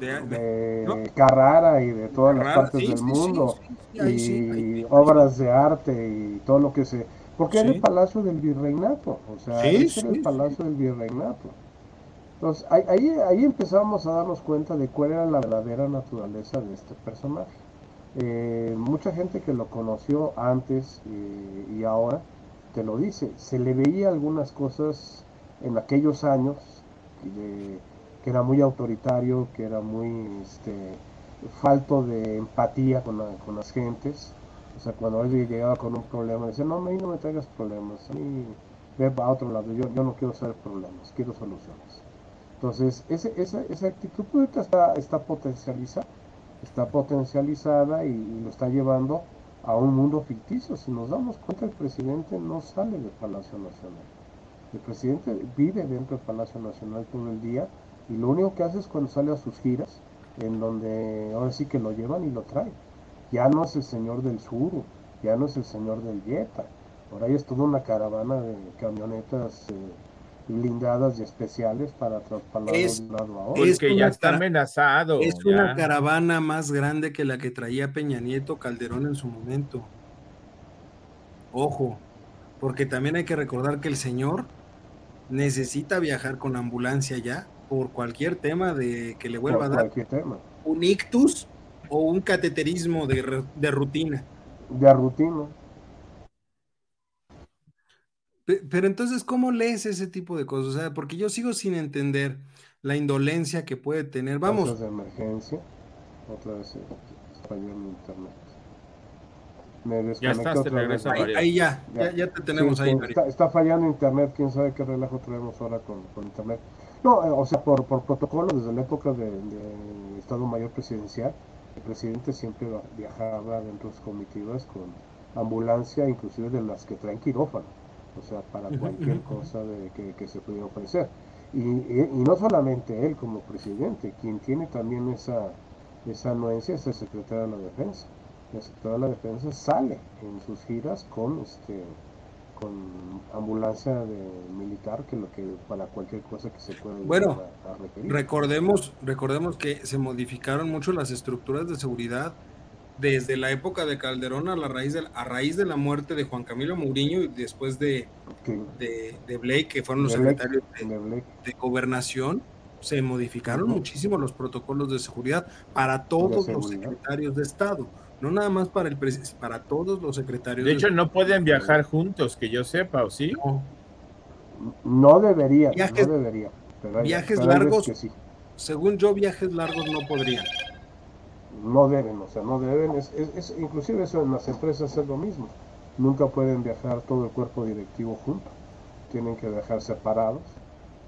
De, de, Carrara y de todas las partes del mundo. y obras de arte y todo lo que se. Porque era el palacio del virreinato. O sea, era el palacio del virreinato. Entonces, ahí, ahí empezamos a darnos cuenta de cuál era la verdadera naturaleza de este personaje. Eh, mucha gente que lo conoció antes eh, y ahora te lo dice, se le veía algunas cosas en aquellos años que era muy autoritario, que era muy este, falto de empatía con, las gentes. O sea, cuando alguien llegaba con un problema, decía, no, a mí no me traigas problemas, a mí ve a otro lado, yo, yo no quiero hacer problemas, quiero soluciones. Entonces, ese, esa, esa actitud está, está potencializada, está potencializada y, lo está llevando a un mundo ficticio. Si nos damos cuenta, el presidente no sale del Palacio Nacional. El presidente vive dentro del Palacio Nacional todo el día y lo único que hace es cuando sale a sus giras, en donde ahora sí que lo llevan y lo traen. Ya no es el señor del sur, ya no es el señor del Jetta. Por ahí es toda una caravana de camionetas eh, blindadas y especiales para traspasar de un lado a otro. Es que ya está amenazado. Es una caravana más grande que la que traía Peña Nieto Calderón en su momento. Ojo, porque también hay que recordar que el señor necesita viajar con ambulancia ya por cualquier tema de que le vuelva a dar un ictus o un cateterismo de, de rutina. De rutina. Pero entonces, ¿cómo lees ese tipo de cosas? O sea, porque yo sigo sin entender la indolencia que puede tener. Vamos. de emergencia. Otra vez en internet. Me ya estás, te regresa ahí, ahí ya, ya, ya, te tenemos ahí. Está, está, fallando internet, quién sabe qué relajo traemos ahora con, con internet. No, eh, o sea, por, por protocolo, desde la época del de Estado Mayor Presidencial, el presidente siempre viajaba dentro de sus comitivas con ambulancia, inclusive de las que traen quirófano o sea, para cualquier cosa de, que, se pudiera ofrecer. Y, no solamente él como presidente, quien tiene también esa, esa anuencia es el secretario de la Defensa. El secretario de la Defensa sale en sus giras con este con ambulancia de militar que lo que para cualquier cosa que se pueda bueno recordemos recordemos que se modificaron mucho las estructuras de seguridad desde la época de Calderón a, la raíz de, a raíz de la muerte de Juan Camilo Mourinho y después de, de, Blake, que fueron los secretarios de, gobernación, se modificaron muchísimo los protocolos de seguridad para todos los secretarios de Estado, no nada más para el para todos los secretarios. De hecho, no pueden viajar juntos, que yo sepa, ¿o sí? No, debería, viajes, no debería. viajes largos, según yo, viajes largos no podrían no deben, o sea, no deben, es, es, inclusive eso en las empresas es lo mismo, nunca pueden viajar todo el cuerpo directivo junto, tienen que viajar separados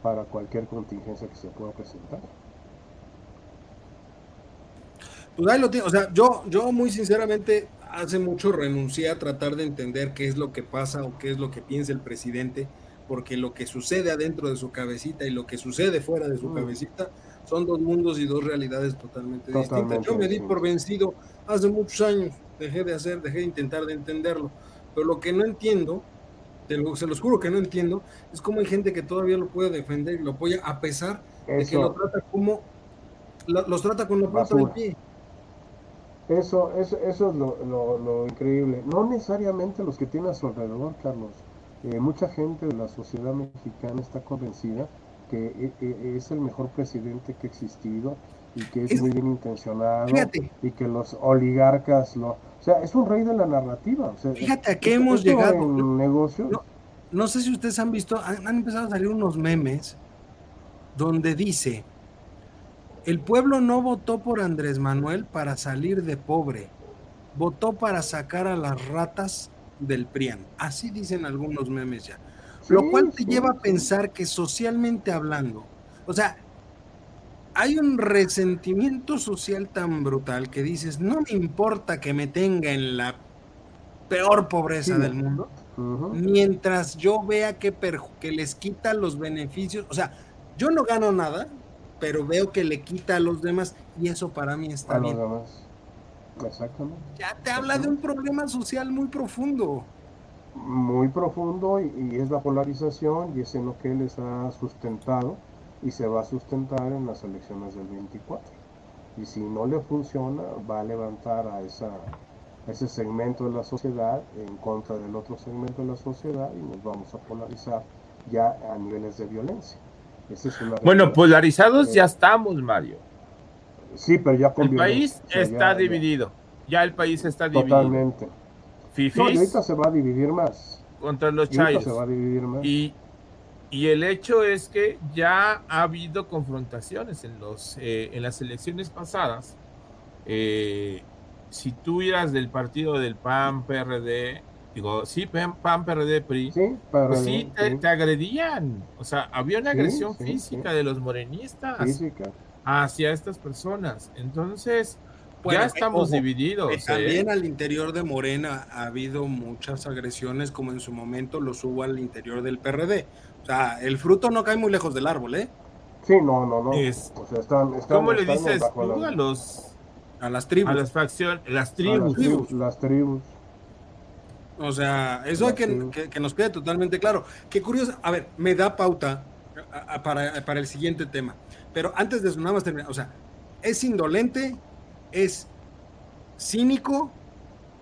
para cualquier contingencia que se pueda presentar. Pues ahí lo tengo, o sea, yo, yo muy sinceramente hace mucho renuncié a tratar de entender qué es lo que pasa o qué es lo que piensa el presidente, porque lo que sucede adentro de su cabecita y lo que sucede fuera de su mm. cabecita son dos mundos y dos realidades totalmente, distintas. Yo me di por vencido hace muchos años, dejé de hacer, dejé de intentar de entenderlo, pero lo que no entiendo, se los juro que no entiendo, es cómo hay gente que todavía lo puede defender y lo apoya a pesar de que lo trata como, los trata con la punta del pie. Eso, eso, eso es lo, lo, increíble. No necesariamente los que tienen a su alrededor, Carlos. Eh, mucha gente de la sociedad mexicana está convencida que e, e, es el mejor presidente que ha existido y que es, muy bien intencionado y que los oligarcas lo... O sea, es un rey de la narrativa. fíjate a qué hemos llegado. En negocios. No, sé si ustedes han visto, han, han empezado a salir unos memes donde dice, el pueblo no votó por Andrés Manuel para salir de pobre, votó para sacar a las ratas del PRIAN. Así dicen algunos memes ya lo cual te lleva a pensar que socialmente hablando, o sea, hay un resentimiento social tan brutal que dices, no me importa que me tenga en la peor pobreza del mundo, mientras yo vea que, que les quita los beneficios, o sea, yo no gano nada, pero veo que le quita a los demás y eso para mí está bien. Exactamente. Ya te habla de un problema social muy profundo muy profundo y, es la polarización y es en lo que él les ha sustentado y se va a sustentar en las elecciones del 24. Y si no le funciona, va a levantar a, esa, ese segmento de la sociedad en contra del otro segmento de la sociedad y nos vamos a polarizar ya a niveles de violencia. bueno, polarizados ya estamos, Mario. Sí, pero ya con El país está dividido. Ya. el país está dividido. Totalmente ahorita se va a dividir más. Contra los Chayos. Y, el hecho es que ya ha habido confrontaciones en, los, eh, en las elecciones pasadas. Eh, si tú eras del partido del PAN, PRD, digo, sí, PAN, PRD, PRI, sí, pues sí, te, agredían. O sea, había una agresión física de los morenistas hacia estas personas. Entonces, ya estamos divididos. ¿eh? También al interior de Morena ha habido muchas agresiones, como en su momento los hubo al interior del PRD. O sea, el fruto no cae muy lejos del árbol, ¿eh? Sí, no, no, no. ¿Cómo le dices tú a los a las tribus? A las facciones, las tribus. Las tribus. O sea, eso hay que, que, nos quede totalmente claro. Qué curioso. A ver, me da pauta para, para el siguiente tema. Pero antes de eso, nada más terminar. O sea, ¿es indolente? ¿Es cínico?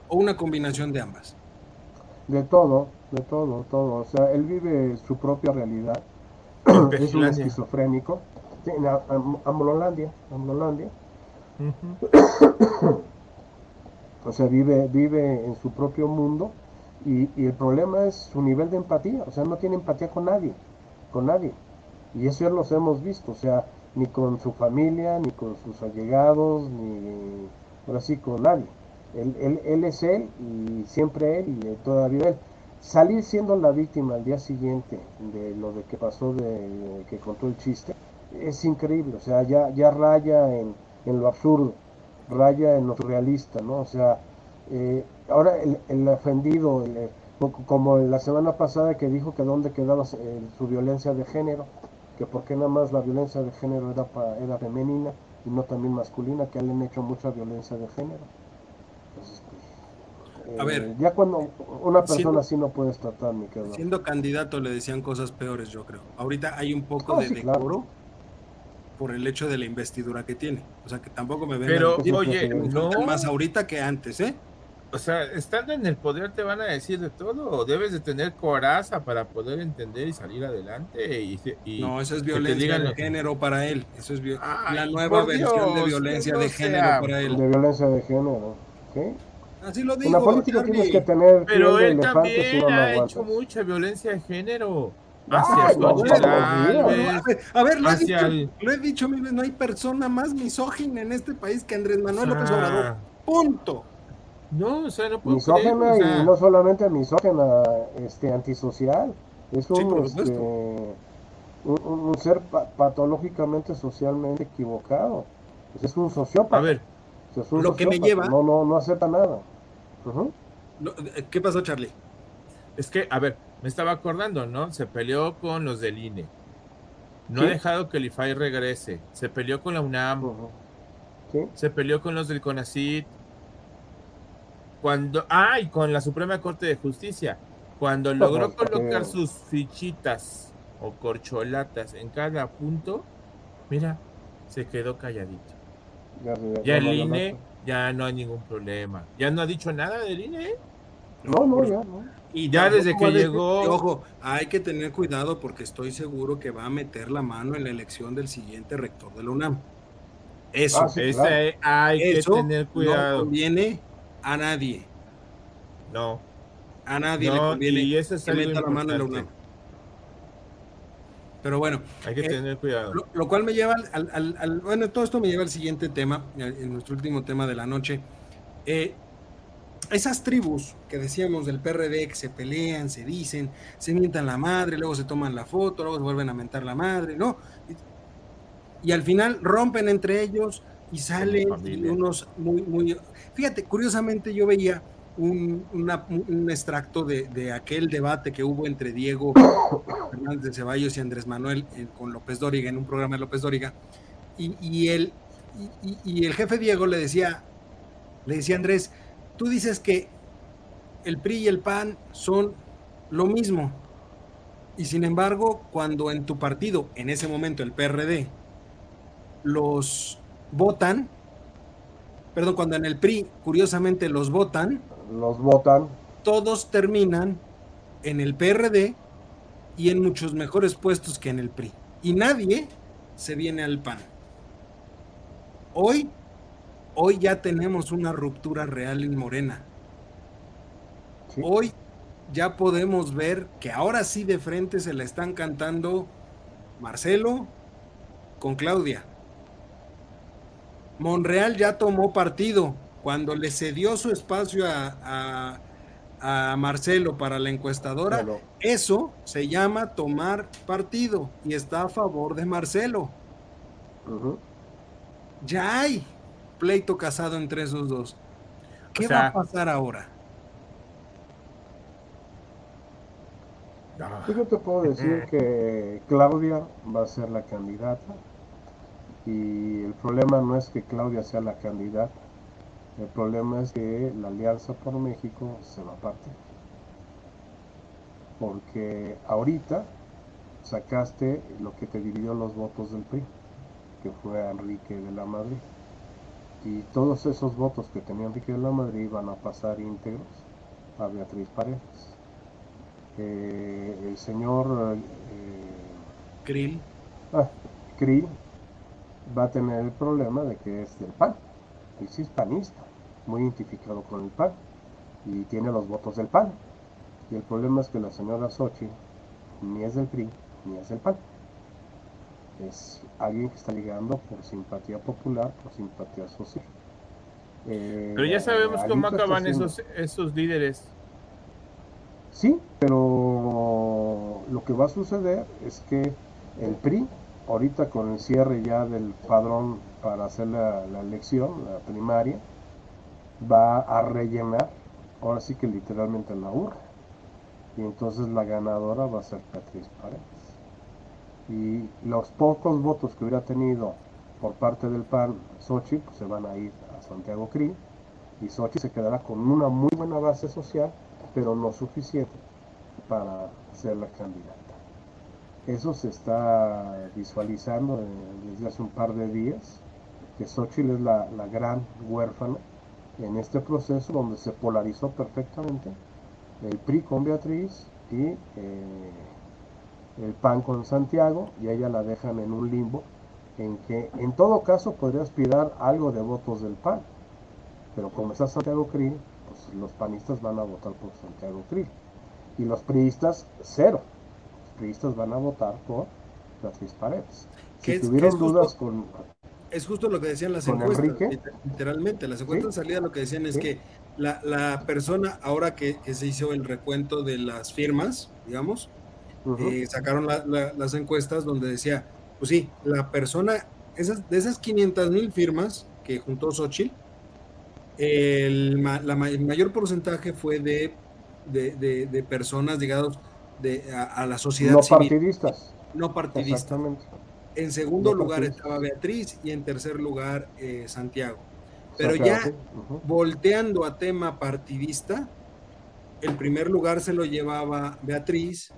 ¿O una combinación de ambas? De todo, de todo, todo. O sea, él vive su propia realidad. es un esquizofrénico. En Amlolandia, Amlolandia. o sea, vive, vive en su propio mundo y, y, el problema es su nivel de empatía. O sea, no tiene empatía con nadie, con nadie. Y eso ya los hemos visto. O sea, ni con su familia, ni con sus allegados, ni ahora sí con nadie. Él, él, él es él y siempre él y todavía él. Salir siendo la víctima al día siguiente de lo de que pasó, de, que contó el chiste, es increíble. O sea, ya, ya raya en, en lo absurdo, raya en lo surrealista, ¿no? O sea, eh, ahora el, el ofendido, como la semana pasada que dijo que dónde quedaba eh, su violencia de género, que por qué nada más la violencia de género era, era femenina y no también masculina, que le han hecho mucha violencia de género. Pues, a ver, eh, ya cuando una persona así no puedes tratar, mi querido. Siendo candidato le decían cosas peores, yo creo. Ahorita hay un poco de decoro por el hecho de la investidura que tiene. O sea, que tampoco me ven Pero, oye, no. más ahorita que antes, ¿eh? O sea, estando en el poder te van a decir de todo, o debes de tener coraza para poder entender y salir adelante. Y, no, eso es violencia de género para él. Eso es la nueva versión de violencia de género para él. De violencia de género. ¿Qué? Así lo digo. En la política tienes que tener. Pero él también ha hecho mucha violencia de género. Hacia a ver, lo, he dicho, lo he dicho, no hay persona más misógina en este país que Andrés Manuel López Obrador. Punto. No, o sea, no puedo Misógena y no solamente misógena, este, antisocial. Es un, este, un, ser patológicamente socialmente equivocado. Pues es un sociópata. A ver, lo que me lleva... No, no, no acepta nada. ¿Qué pasó, Charlie? Es que, a ver, me estaba acordando, ¿no? Se peleó con los del INE. No ha dejado que el IFAI regrese. Se peleó con la UNAM. Se peleó con los del CONACIT cuando, ah, y con la Suprema Corte de Justicia, cuando logró colocar sus fichitas o corcholatas en cada punto, mira, se quedó calladito. Ya, el INE ya no hay ningún problema. ¿Ya no ha dicho nada del INE? No, no, ya no. Y ya desde que llegó. Ojo, hay que tener cuidado porque estoy seguro que va a meter la mano en la elección del siguiente rector de la UNAM. Eso, ah, ese, hay que tener cuidado. No conviene a nadie. No. A nadie le conviene y ese es que meta la mano en la UNAM. Pero bueno. Hay que eh, tener cuidado. Lo, cual me lleva al, al, Bueno, todo esto me lleva al siguiente tema, en nuestro último tema de la noche. Eh, esas tribus que decíamos del PRD que se pelean, se dicen, se mientan la madre, luego se toman la foto, luego se vuelven a mentar la madre, ¿no? Y, y al final rompen entre ellos y salen unos muy, muy Fíjate, curiosamente yo veía un, extracto de, aquel debate que hubo entre Diego Fernández de Ceballos y Andrés Manuel eh, con López Dóriga en un programa de López Dóriga. Y, el, y, el jefe Diego le decía, le decía Andrés, tú dices que el PRI y el PAN son lo mismo. Y sin embargo, cuando en tu partido, en ese momento el PRD, los votan, perdón, cuando en el PRI, curiosamente, los votan. Los votan. Todos terminan en el PRD y en muchos mejores puestos que en el PRI. Y nadie se viene al PAN. Hoy, hoy ya tenemos una ruptura real en Morena. Hoy ya podemos ver que ahora sí de frente se la están cantando Marcelo con Claudia. Monreal ya tomó partido. Cuando le cedió su espacio a, Marcelo para la encuestadora, eso se llama tomar partido y está a favor de Marcelo. Ya hay. pleito casado entre esos dos. ¿Qué va a pasar ahora? Yo te puedo decir que Claudia va a ser la candidata y el problema no es que Claudia sea la candidata, el problema es que la Alianza por México se va a partir. Porque ahorita sacaste lo que te dividió los votos del PRI, que fue Enrique de la Madrid. Y todos esos votos que tenía Enrique de la Madrid van a pasar íntegros a Beatriz Paredes. Eh, el señor eh, Krill. Ah, Krill va a tener el problema de que es del PAN, y es hispanista, muy identificado con el PAN, y tiene los votos del PAN. Y el problema es que la señora Sochi ni es del PRI, ni es del PAN. Es alguien que está ligando por simpatía popular, por simpatía social. Pero ya sabemos eh, cómo acaban esos, esos líderes Sí, pero lo que va a suceder es que el PRI, ahorita con el cierre ya del padrón para hacer la, elección, la primaria, va a rellenar, ahora sí que literalmente la urna. Y entonces la ganadora va a ser Patricia Paredes. Y los pocos votos que hubiera tenido por parte del PAN Sochi pues se van a ir a Santiago CRI y Sochi se quedará con una muy buena base social pero no suficiente para ser la candidata. Eso se está visualizando desde hace un par de días, que Xochitl es la, gran huérfana en este proceso donde se polarizó perfectamente el PRI con Beatriz y eh, el PAN con Santiago, y ella la dejan en un limbo en que en todo caso podría aspirar algo de votos del PAN, pero como está Santiago CRI, los panistas van a votar por Santiago Krill y los priistas cero. Priistas van a votar por Beatriz Paredes. Si tuvieron dudas con es justo lo que decían las encuestas, literalmente, las encuestas de salida lo que decían es que la, persona, ahora que, se hizo el recuento de las firmas, digamos, eh, sacaron las encuestas donde decía, pues sí, la persona, esas, de esas 500 mil firmas que juntó Xochitl, el, mayor porcentaje fue de, de, personas ligadas a, la sociedad no partidistas. No partidistas. En segundo lugar estaba Beatriz y en tercer lugar eh, Santiago. Pero ya volteando a tema partidista, el primer lugar se lo llevaba Beatriz,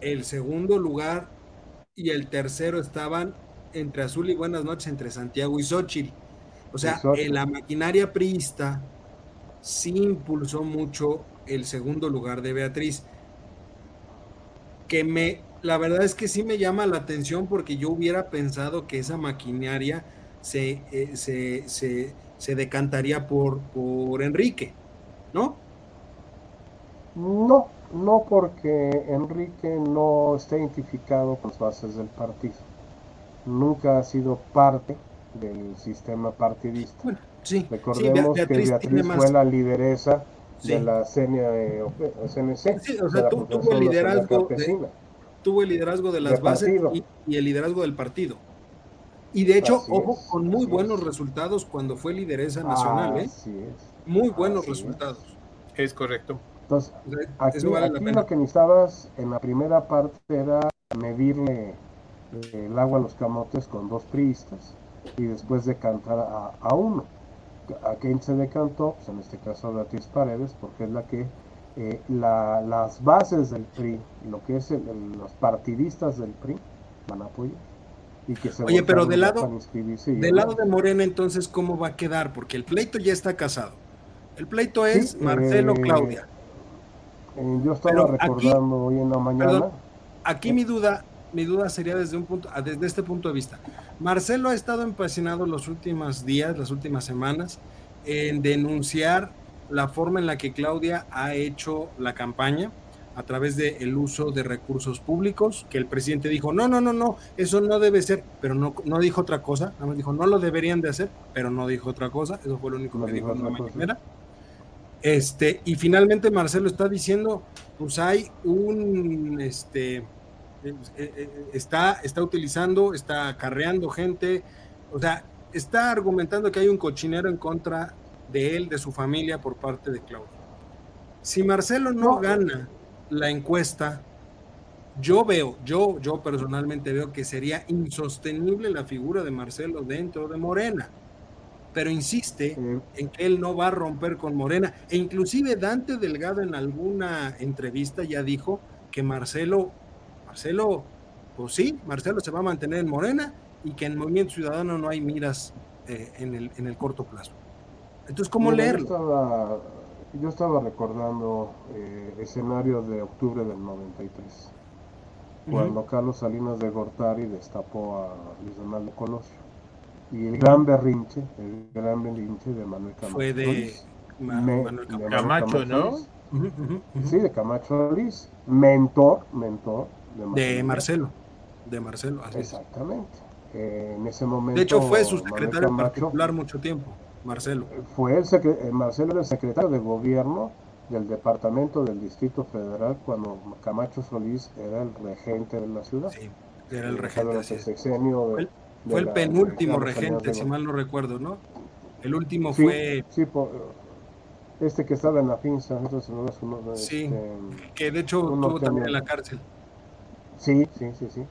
el segundo lugar y el tercero estaban entre Azul y Buenas noches, entre Santiago y Xochitl. O sea, en la maquinaria priista sí impulsó mucho el segundo lugar de Beatriz. Que me, la verdad es que sí me llama la atención porque yo hubiera pensado que esa maquinaria se, eh, se, decantaría por, por Enrique, ¿no? No, no porque Enrique no está identificado con las bases del partido. Nunca ha sido parte del sistema partidista. Bueno, sí, Recordemos que Beatriz fue la lideresa de la CNC. Sí, o sea, tuvo, el liderazgo de, tuvo el liderazgo de las bases y, el liderazgo del partido. Y de hecho, ojo, con muy buenos resultados cuando fue lideresa nacional, ¿eh? Muy buenos resultados. Es correcto. Entonces, aquí, lo que necesitabas en la primera parte era medirle eh, el agua a los camotes con dos priistas y después decantar a, a uno. ¿A quién se decantó? Pues en este caso a Beatriz Paredes, porque es la que eh, las bases del PRI, lo que es los partidistas del PRI, van a apoyar. Y que se Oye, pero del lado, del lado de Morena, entonces, ¿cómo va a quedar? Porque el pleito ya está casado. El pleito es Marcelo eh, Claudia. Eh, yo estaba recordando hoy en la mañana. aquí mi duda, mi duda sería desde un punto, desde este punto de vista. Marcelo ha estado empecinado los últimos días, las últimas semanas, en denunciar la forma en la que Claudia ha hecho la campaña a través del uso de recursos públicos, que el presidente dijo, no, no, no, no, eso no debe ser, pero no, no dijo otra cosa, nada más dijo, no lo deberían de hacer, pero no dijo otra cosa, eso fue lo único que dijo en la mañana. Este, y finalmente Marcelo está diciendo, pues hay un, este, está, está utilizando, está acarreando gente, o sea, está argumentando que hay un cochinero en contra de él, de su familia, por parte de Claudio. Si Marcelo no, gana la encuesta, yo veo, yo, yo personalmente veo que sería insostenible la figura de Marcelo dentro de Morena. Pero insiste en que él no va a romper con Morena. E inclusive Dante Delgado en alguna entrevista ya dijo que Marcelo, Marcelo, pues sí, Marcelo se va a mantener en Morena y que en Movimiento Ciudadano no hay miras eh, en, el, en el corto plazo. Entonces, ¿cómo leerlo? Yo estaba, recordando eh, escenarios de octubre del 93, cuando Carlos Salinas de Gortari destapó a Luis Donaldo Colosio. Y el gran berrinche, el gran berrinche de Manuel Camacho. Fue de, Manuel Camacho, ¿no? Sí, de Camacho Solís, mentor, mentor de Marcelo. De Marcelo, Exactamente. Eh, en ese momento. De hecho, fue su secretario particular mucho tiempo. Marcelo. Fue el eh, Marcelo era el secretario de gobierno del departamento del Distrito Federal cuando Camacho Solís era el regente de la ciudad. Sí, era el regente. Sexenio fue el, penúltimo regente, si mal no recuerdo, ¿no? El último fue... Sí, este que estaba en la pinza, sí, este, que de hecho estuvo también en la cárcel. Sí, sí, sí, sí.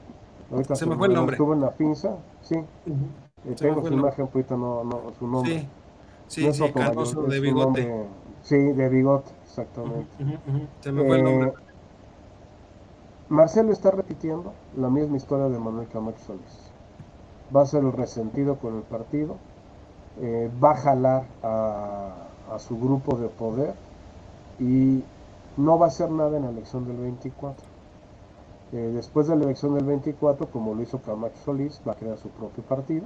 se me fue el nombre. Estuvo en la pinza, sí. Uh tengo su imagen, ahorita no, no, su nombre. Sí. Sí, sí, Cardoso de bigote. sí, de bigote, exactamente. Se me fue el nombre. Eh, Marcelo está repitiendo la misma historia de Manuel Camacho Solís. Va a ser el resentido con el partido, eh, va a jalar a, a, su grupo de poder y no va a hacer nada en la elección del 24. Eh, después de la elección del 24, como lo hizo Camacho Solís, va a crear su propio partido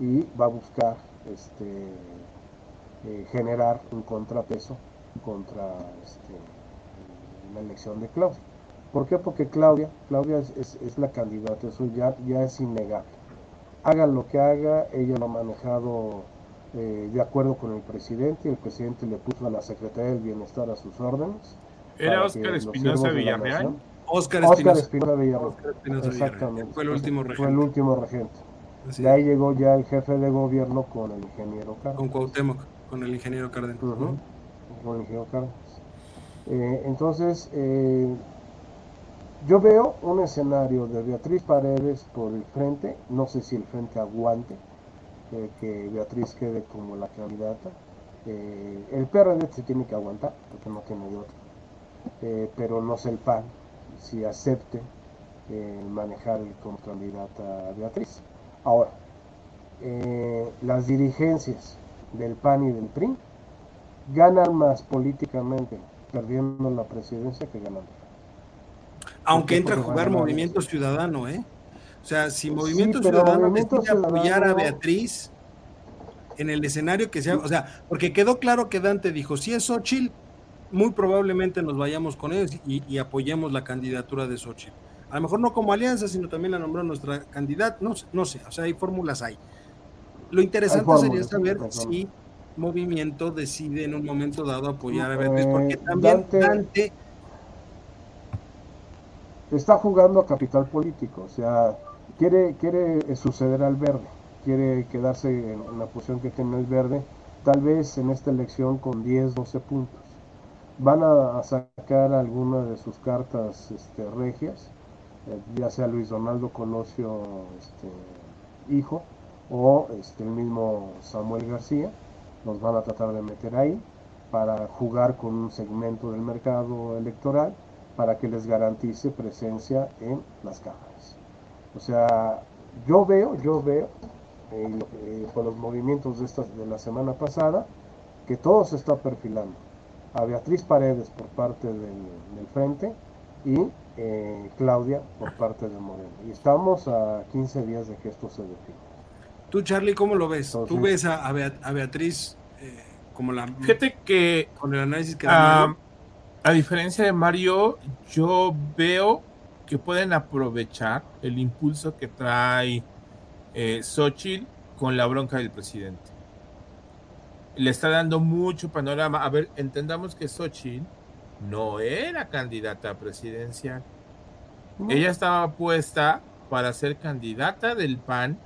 y va a buscar este, eh, generar un contrapeso contra este, la elección de Claudia. ¿Por qué? Porque Claudia, Claudia es, la candidata, eso ya, ya es innegable. Haga lo que haga, ella lo ha manejado eh, de acuerdo con el presidente, el presidente le puso a la Secretaría del Bienestar a sus órdenes. ¿Era Oscar Espinosa Villarreal? Oscar Espinosa Villarreal. Exactamente. Fue el último regente. Fue el último regente. Y ahí llegó ya el jefe de gobierno con el ingeniero Cárdenas. Con Cuauhtémoc con el ingeniero Cárdenas. Con el ingeniero Cárdenas. Eh, entonces, eh, yo veo un escenario de Beatriz Paredes por el frente, no sé si el frente aguante, eh, que Beatriz quede como la candidata. el PRD se tiene que aguantar, porque no tiene de otro. pero no sé el PAN si acepte manejar como candidata a Beatriz. Ahora, las dirigencias del PAN y del PRI ganan más políticamente perdiendo la presidencia que ganando. Aunque entra a jugar Movimiento Ciudadano, ¿eh? O sea, si Movimiento Ciudadano decide apoyar a Beatriz en el escenario que sea, o sea, porque quedó claro que Dante dijo, si es Xochitl, muy probablemente nos vayamos con ellos y, apoyemos la candidatura de Xochitl. A lo mejor no como alianza, sino también la nombró nuestra candidata, no, no sé, o sea, hay fórmulas ahí. Lo interesante sería saber si Movimiento decide en un momento dado apoyar a porque eh, también Dante, está jugando a capital político, o sea, quiere, quiere suceder al verde, quiere quedarse en la posición que tiene el verde, tal vez en esta elección con 10, 12 puntos. Van a, sacar algunas de sus cartas este, regias, eh, ya sea Luis Donaldo Colosio, este, hijo, o este, el mismo Samuel García, nos van a tratar de meter ahí para jugar con un segmento del mercado electoral para que les garantice presencia en las cámaras. O sea, yo veo, yo veo, eh, eh, con los movimientos de, esta, de la semana pasada, que todo se está perfilando. A Beatriz Paredes por parte del, frente y eh, Claudia por parte de Moreno. Y estamos a 15 días de que esto se define. Tú, Charlie, ¿cómo lo ves? ¿Tú ves a, Beatriz eh, como la... Fíjate que... Con el análisis que... a diferencia de Mario, yo veo que pueden aprovechar el impulso que trae eh, Xochitl con la bronca del presidente. Le está dando mucho panorama. A ver, entendamos que Xochitl no era candidata presidencial. Ella estaba puesta para ser candidata del PAN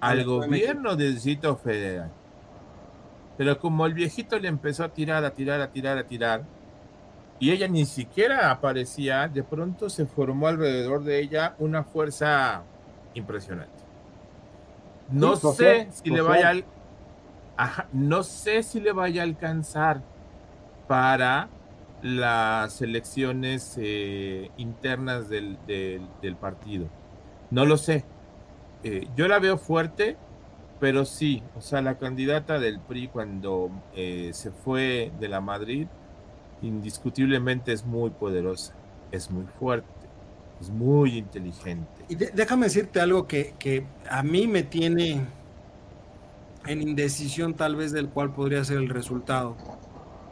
al gobierno del Distrito Federal. Pero como el viejito le empezó a tirar, a tirar, a tirar, a tirar, y ella ni siquiera aparecía, de pronto se formó alrededor de ella una fuerza impresionante. No sé si le vaya no sé si le vaya a alcanzar para las elecciones eh, internas del, partido. No lo sé. Eh, yo la veo fuerte, pero sí, o sea, la candidata del PRI cuando eh, se fue de la Madrid, indiscutiblemente es muy poderosa, es muy fuerte, es muy inteligente. Y déjame decirte algo que, que a mí me tiene en indecisión tal vez del cual podría ser el resultado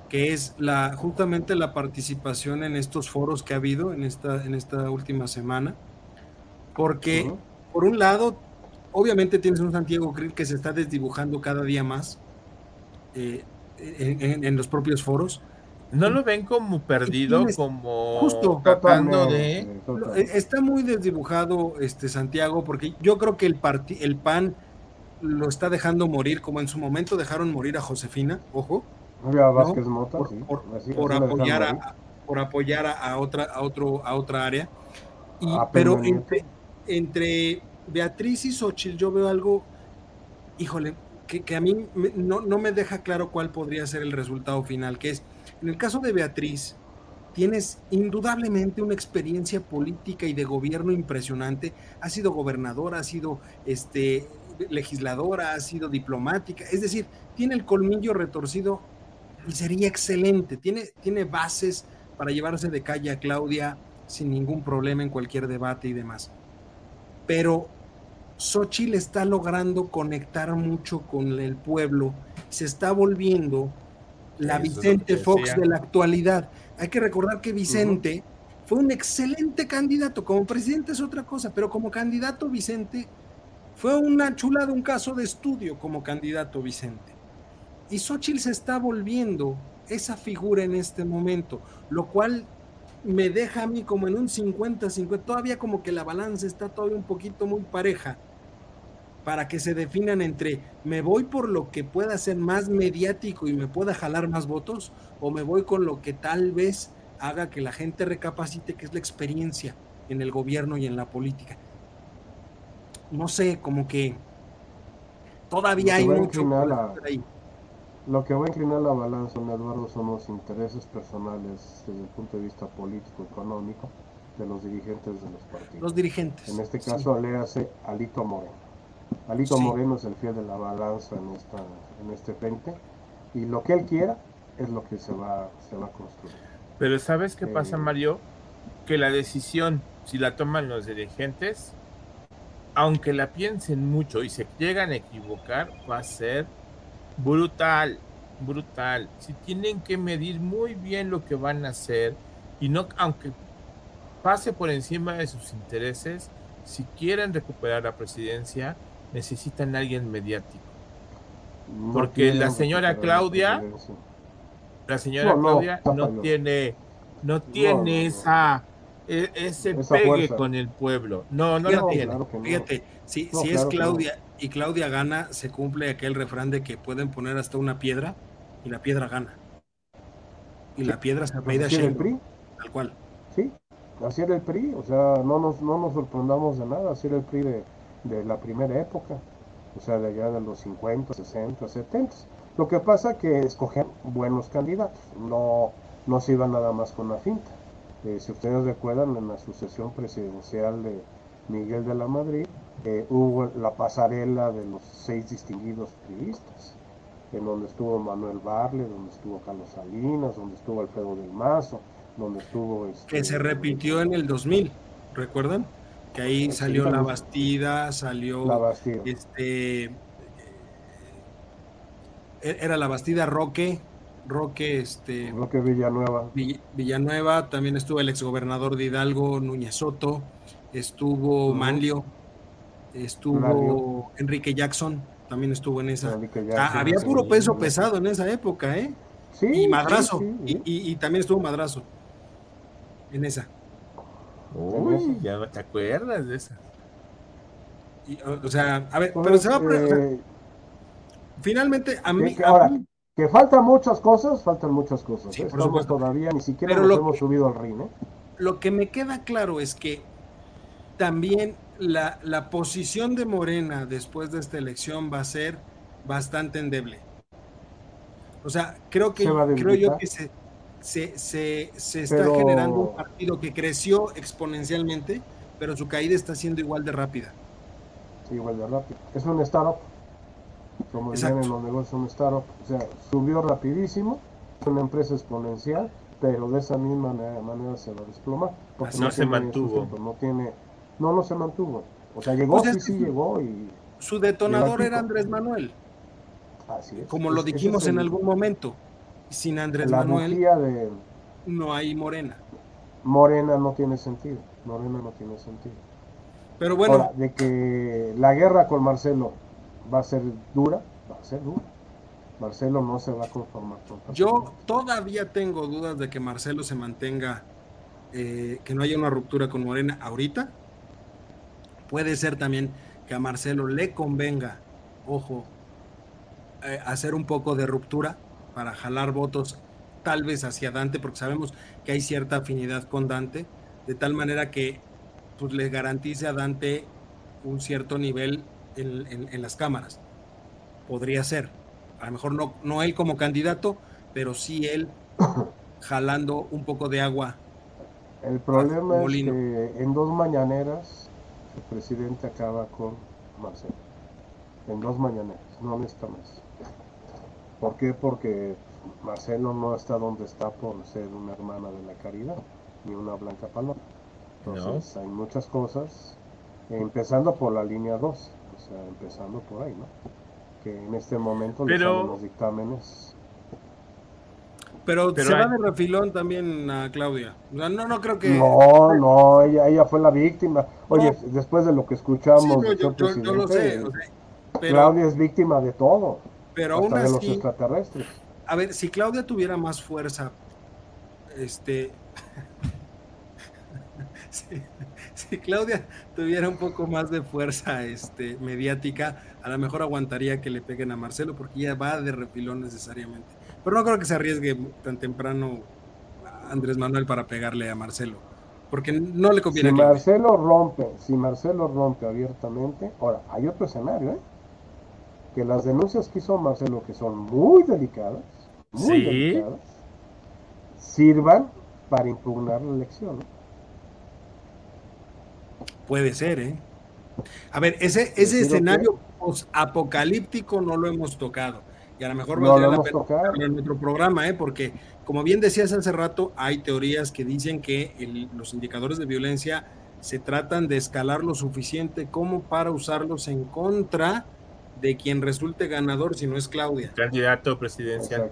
que es la, justamente la participación en estos foros que ha habido en esta, en esta última semana. Porque, por un lado, obviamente tienes un Santiago Krill que se está desdibujando cada día más eh, en, los propios foros. ¿No lo ven como perdido, como justo tratando de... E, está muy desdibujado este Santiago, porque yo creo que el, el PAN lo está dejando morir, como en su momento dejaron morir a Josefina, ojo, por, apoyar a, por apoyar a, otra a otro a otra área. Y, ah, pero entre, Beatriz y Xochitl yo veo algo híjole que, a mí no, no, me deja claro cuál podría ser el resultado final que es en el caso de Beatriz tienes indudablemente una experiencia política y de gobierno impresionante. Ha sido gobernadora ha sido este legisladora ha sido diplomática es decir tiene el colmillo retorcido y sería excelente. Tiene, tiene bases para llevarse de calle a Claudia sin ningún problema en cualquier debate y demás. Pero Xochitl está logrando conectar mucho con el pueblo, se está volviendo la Vicente Fox de la actualidad. Hay que recordar que Vicente fue un excelente candidato, como presidente es otra cosa, pero como candidato Vicente fue una chulada, un caso de estudio como candidato Vicente. Y Xochitl se está volviendo esa figura en este momento, lo cual me deja a mí como en un 50-50, todavía como que la balanza está todavía un poquito muy pareja para que se definan entre me voy por lo que pueda ser más mediático y me pueda jalar más votos o me voy con lo que tal vez haga que la gente recapacite que es la experiencia en el gobierno y en la política. No sé, como que todavía hay mucho ahí. Lo que va a inclinar la balanza, Eduardo, son los intereses personales desde el punto de vista político-económico de los dirigentes de los partidos. Los dirigentes. En este caso, le hace Alito Moreno. Alito Moreno es el fiel de la balanza en, esta, en este frente y lo que él quiera es lo que se va, se va a construir. Pero ¿sabes qué pasa, eh, Mario? Que la decisión, si la toman los dirigentes, aunque la piensen mucho y se llegan a equivocar, va a ser brutal, brutal. Si tienen que medir muy bien lo que van a hacer y no, aunque pase por encima de sus intereses, si quieren recuperar la presidencia, necesitan a alguien mediático. Porque la señora Claudia, la señora Claudia no, tiene, no tiene esa e, ese pegue con el pueblo. No, no lo tiene. Fíjate, si, si es Claudia y Claudia gana, se cumple aquel refrán de que pueden poner hasta una piedra y la piedra gana. Y la piedra se apellida ¿Así el PRI? Tal cual. Sí, así era el PRI, o sea, no nos, no nos sorprendamos de nada, así era el PRI de, de la primera época, o sea, de allá de los 50, 60, 70. Lo que pasa que escogían buenos candidatos, no, no se iban nada más con la finta. Eh, si ustedes recuerdan, en la sucesión presidencial de Miguel de la Madrid, hubo la pasarela de los seis distinguidos periodistas, en donde estuvo Manuel Barle, donde estuvo Carlos Salinas, donde estuvo Alfredo del Mazo, donde estuvo... Este, que se repitió en el 2000, ¿recuerdan? Que ahí salió La Bastida, salió... La Bastida. Este, e-, era La Bastida Roque, Roque, este... Roque Villanueva. Villanueva, también estuvo el exgobernador de Hidalgo, Núñez Soto, estuvo Manlio, estuvo Enrique Jackson, también estuvo en esa. Ah, había puro peso pesado en esa época, ¿eh? Sí, y Madrazo, y, también estuvo Madrazo en esa. Uy, ya te acuerdas de esa. o, sea, a ver, pero se va a... Eh, finalmente, a mí... Que, faltan muchas cosas, faltan muchas cosas. Sí. Estamos todavía, ni siquiera nos hemos subido al ring. ¿eh? Lo que me queda claro es que también la, la posición de Morena después de esta elección va a ser bastante endeble. O sea, creo que creo yo que se, se, se, se está generando un partido que creció exponencialmente, pero su caída está siendo igual de rápida. Sí, igual de rápida. Es un startup. Como dicen en los negocios, un startup. O sea, subió rapidísimo, es una empresa exponencial, pero de esa misma manera, se va a desplomar. Porque no, se mantuvo. no tiene, no, no se mantuvo. O sea, llegó, pues sí, sí llegó y... Su detonador era Andrés Manuel. Así es. Como lo dijimos en algún momento. Sin Andrés Manuel de... no hay Morena. Morena no tiene sentido. Morena no tiene sentido. Pero bueno. de que la guerra con Marcelo va a ser dura, va a ser dura. Marcelo no se va a conformar con Yo todavía tengo dudas de que Marcelo se mantenga, eh, que no haya una ruptura con Morena ahorita. Puede ser también que a Marcelo le convenga, ojo, eh, hacer un poco de ruptura para jalar votos tal vez hacia Dante, porque sabemos que hay cierta afinidad con Dante, de tal manera que pues, le garantice a Dante un cierto nivel en, las cámaras. Podría ser. A lo mejor no, no él como candidato, pero sí él jalando un poco de agua. El problema es que en dos mañaneras el presidente acaba con Marcelo. En dos mañaneras, no necesita más. ¿Por qué? Porque Marcelo no está donde está por ser una hermana de la caridad, ni una blanca paloma. Entonces hay muchas cosas, empezando por la línea 2, o sea, empezando por ahí, ¿no? Que en este momento Pero... los dictámenes pero, se va de refilón también a Claudia. No, no creo que. No, no, ella, ella fue la víctima. Oye, después de lo que escuchamos, yo, lo sé. Claudia es víctima de todo. Pero aún así, los extraterrestres. A ver, si Claudia tuviera más fuerza, este. si, Claudia tuviera un poco más de fuerza este, mediática, a lo mejor aguantaría que le peguen a Marcelo, porque ya va de repilón necesariamente. Pero no creo que se arriesgue tan temprano Andrés Manuel para pegarle a Marcelo, porque no le conviene. Si Marcelo rompe, si Marcelo rompe abiertamente, ahora hay otro escenario, ¿eh? que las denuncias que hizo Marcelo, que son muy delicadas, muy delicadas, sirvan para impugnar la elección. Puede ser, ¿eh? A ver, ese, ese escenario apocalíptico no lo hemos tocado. Y a lo mejor no valdría la pena en nuestro programa, ¿eh? Porque, como bien decías hace rato, hay teorías que dicen que los indicadores de violencia se tratan de escalar lo suficiente como para usarlos en contra de quien resulte ganador si no es Claudia. Candidato presidencial.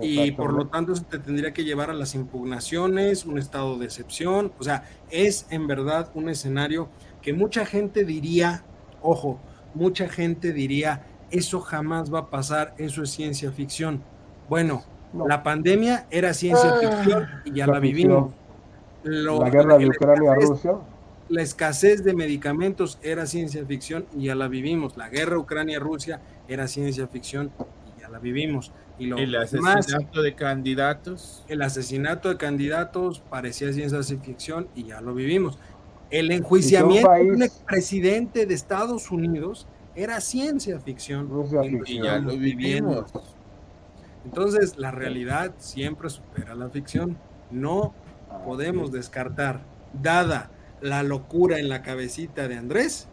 Y por lo tanto eso te tendría que llevar a las impugnaciones, un estado de excepción. O sea, es en verdad un escenario que mucha gente diría, ojo, mucha gente diría, eso jamás va a pasar, eso es ciencia ficción. Bueno, la pandemia era ciencia ah. ficción y ya la vivimos. la guerra de Ucrania-Rusia la escasez de medicamentos era ciencia ficción y ya la vivimos. La guerra Ucrania-Rusia era ciencia ficción y ya la vivimos. Y lo el asesinato de candidatos. El asesinato de candidatos parecía ciencia ficción y ya lo vivimos. El enjuiciamiento de un expresidente de Estados Unidos era ciencia ficción, y ya lo vivimos. Entonces, la realidad siempre supera la ficción. No podemos descartar, dada la locura en la cabecita de Andrés,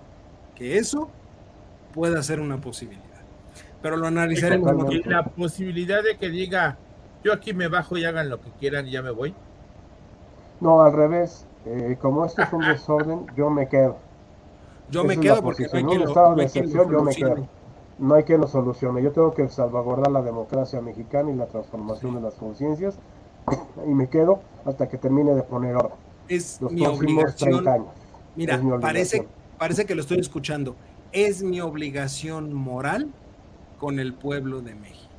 que eso pueda ser una posibilidad. Pero lo analizaremos. la posibilidad de que diga, yo aquí me bajo y hagan lo que quieran y ya me voy. No, al revés. Eh, como esto es un desorden, yo me quedo. Yo me quedo porque en un estado de excepción yo me quedo. No hay quien lo solucione. Yo tengo que salvaguardar la democracia mexicana y la transformación de las conciencias y me quedo hasta que termine de poner orden es mi obligación. Mira, Parece, parece que lo estoy escuchando. Es mi obligación moral con el pueblo de México.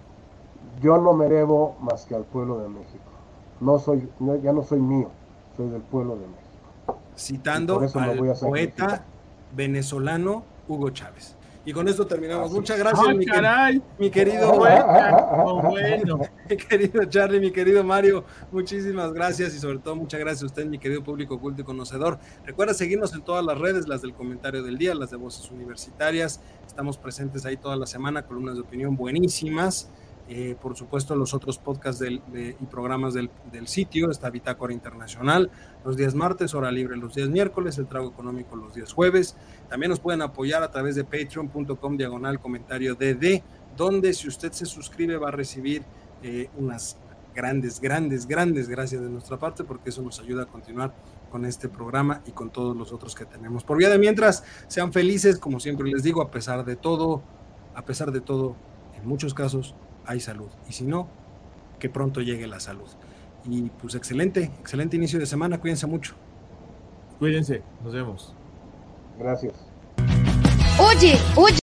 Yo no me debo más que al pueblo de México. No soy, ya no soy mío, soy del pueblo de México. Citando al poeta venezolano Hugo Chávez. Y con esto terminamos. Muchas gracias, ¡Ay, mi, caray! mi querido, Bueno, bueno. mi querido Charlie, mi querido Mario. Muchísimas gracias y sobre todo muchas gracias a usted, mi querido público culto y conocedor. Recuerda seguirnos en todas las redes, las del comentario del día, las de voces universitarias. Estamos presentes ahí toda la semana, columnas de opinión buenísimas. Eh, por supuesto, los otros podcasts del- de- y programas del, del sitio, está Bitácora Internacional, los días martes, hora libre los días miércoles, el trago económico los días jueves. También nos pueden apoyar a través de patreon.com diagonal comentario DD, donde si usted se suscribe va a recibir eh, unas grandes, grandes, grandes gracias de nuestra parte, porque eso nos ayuda a continuar con este programa y con todos los otros que tenemos. Por vía de mientras, sean felices, como siempre les digo, a pesar de todo, a pesar de todo, en muchos casos hay salud. Y si no, que pronto llegue la salud. Y pues excelente, excelente inicio de semana, cuídense mucho. Cuídense, nos vemos. Gracias. Oye, oye.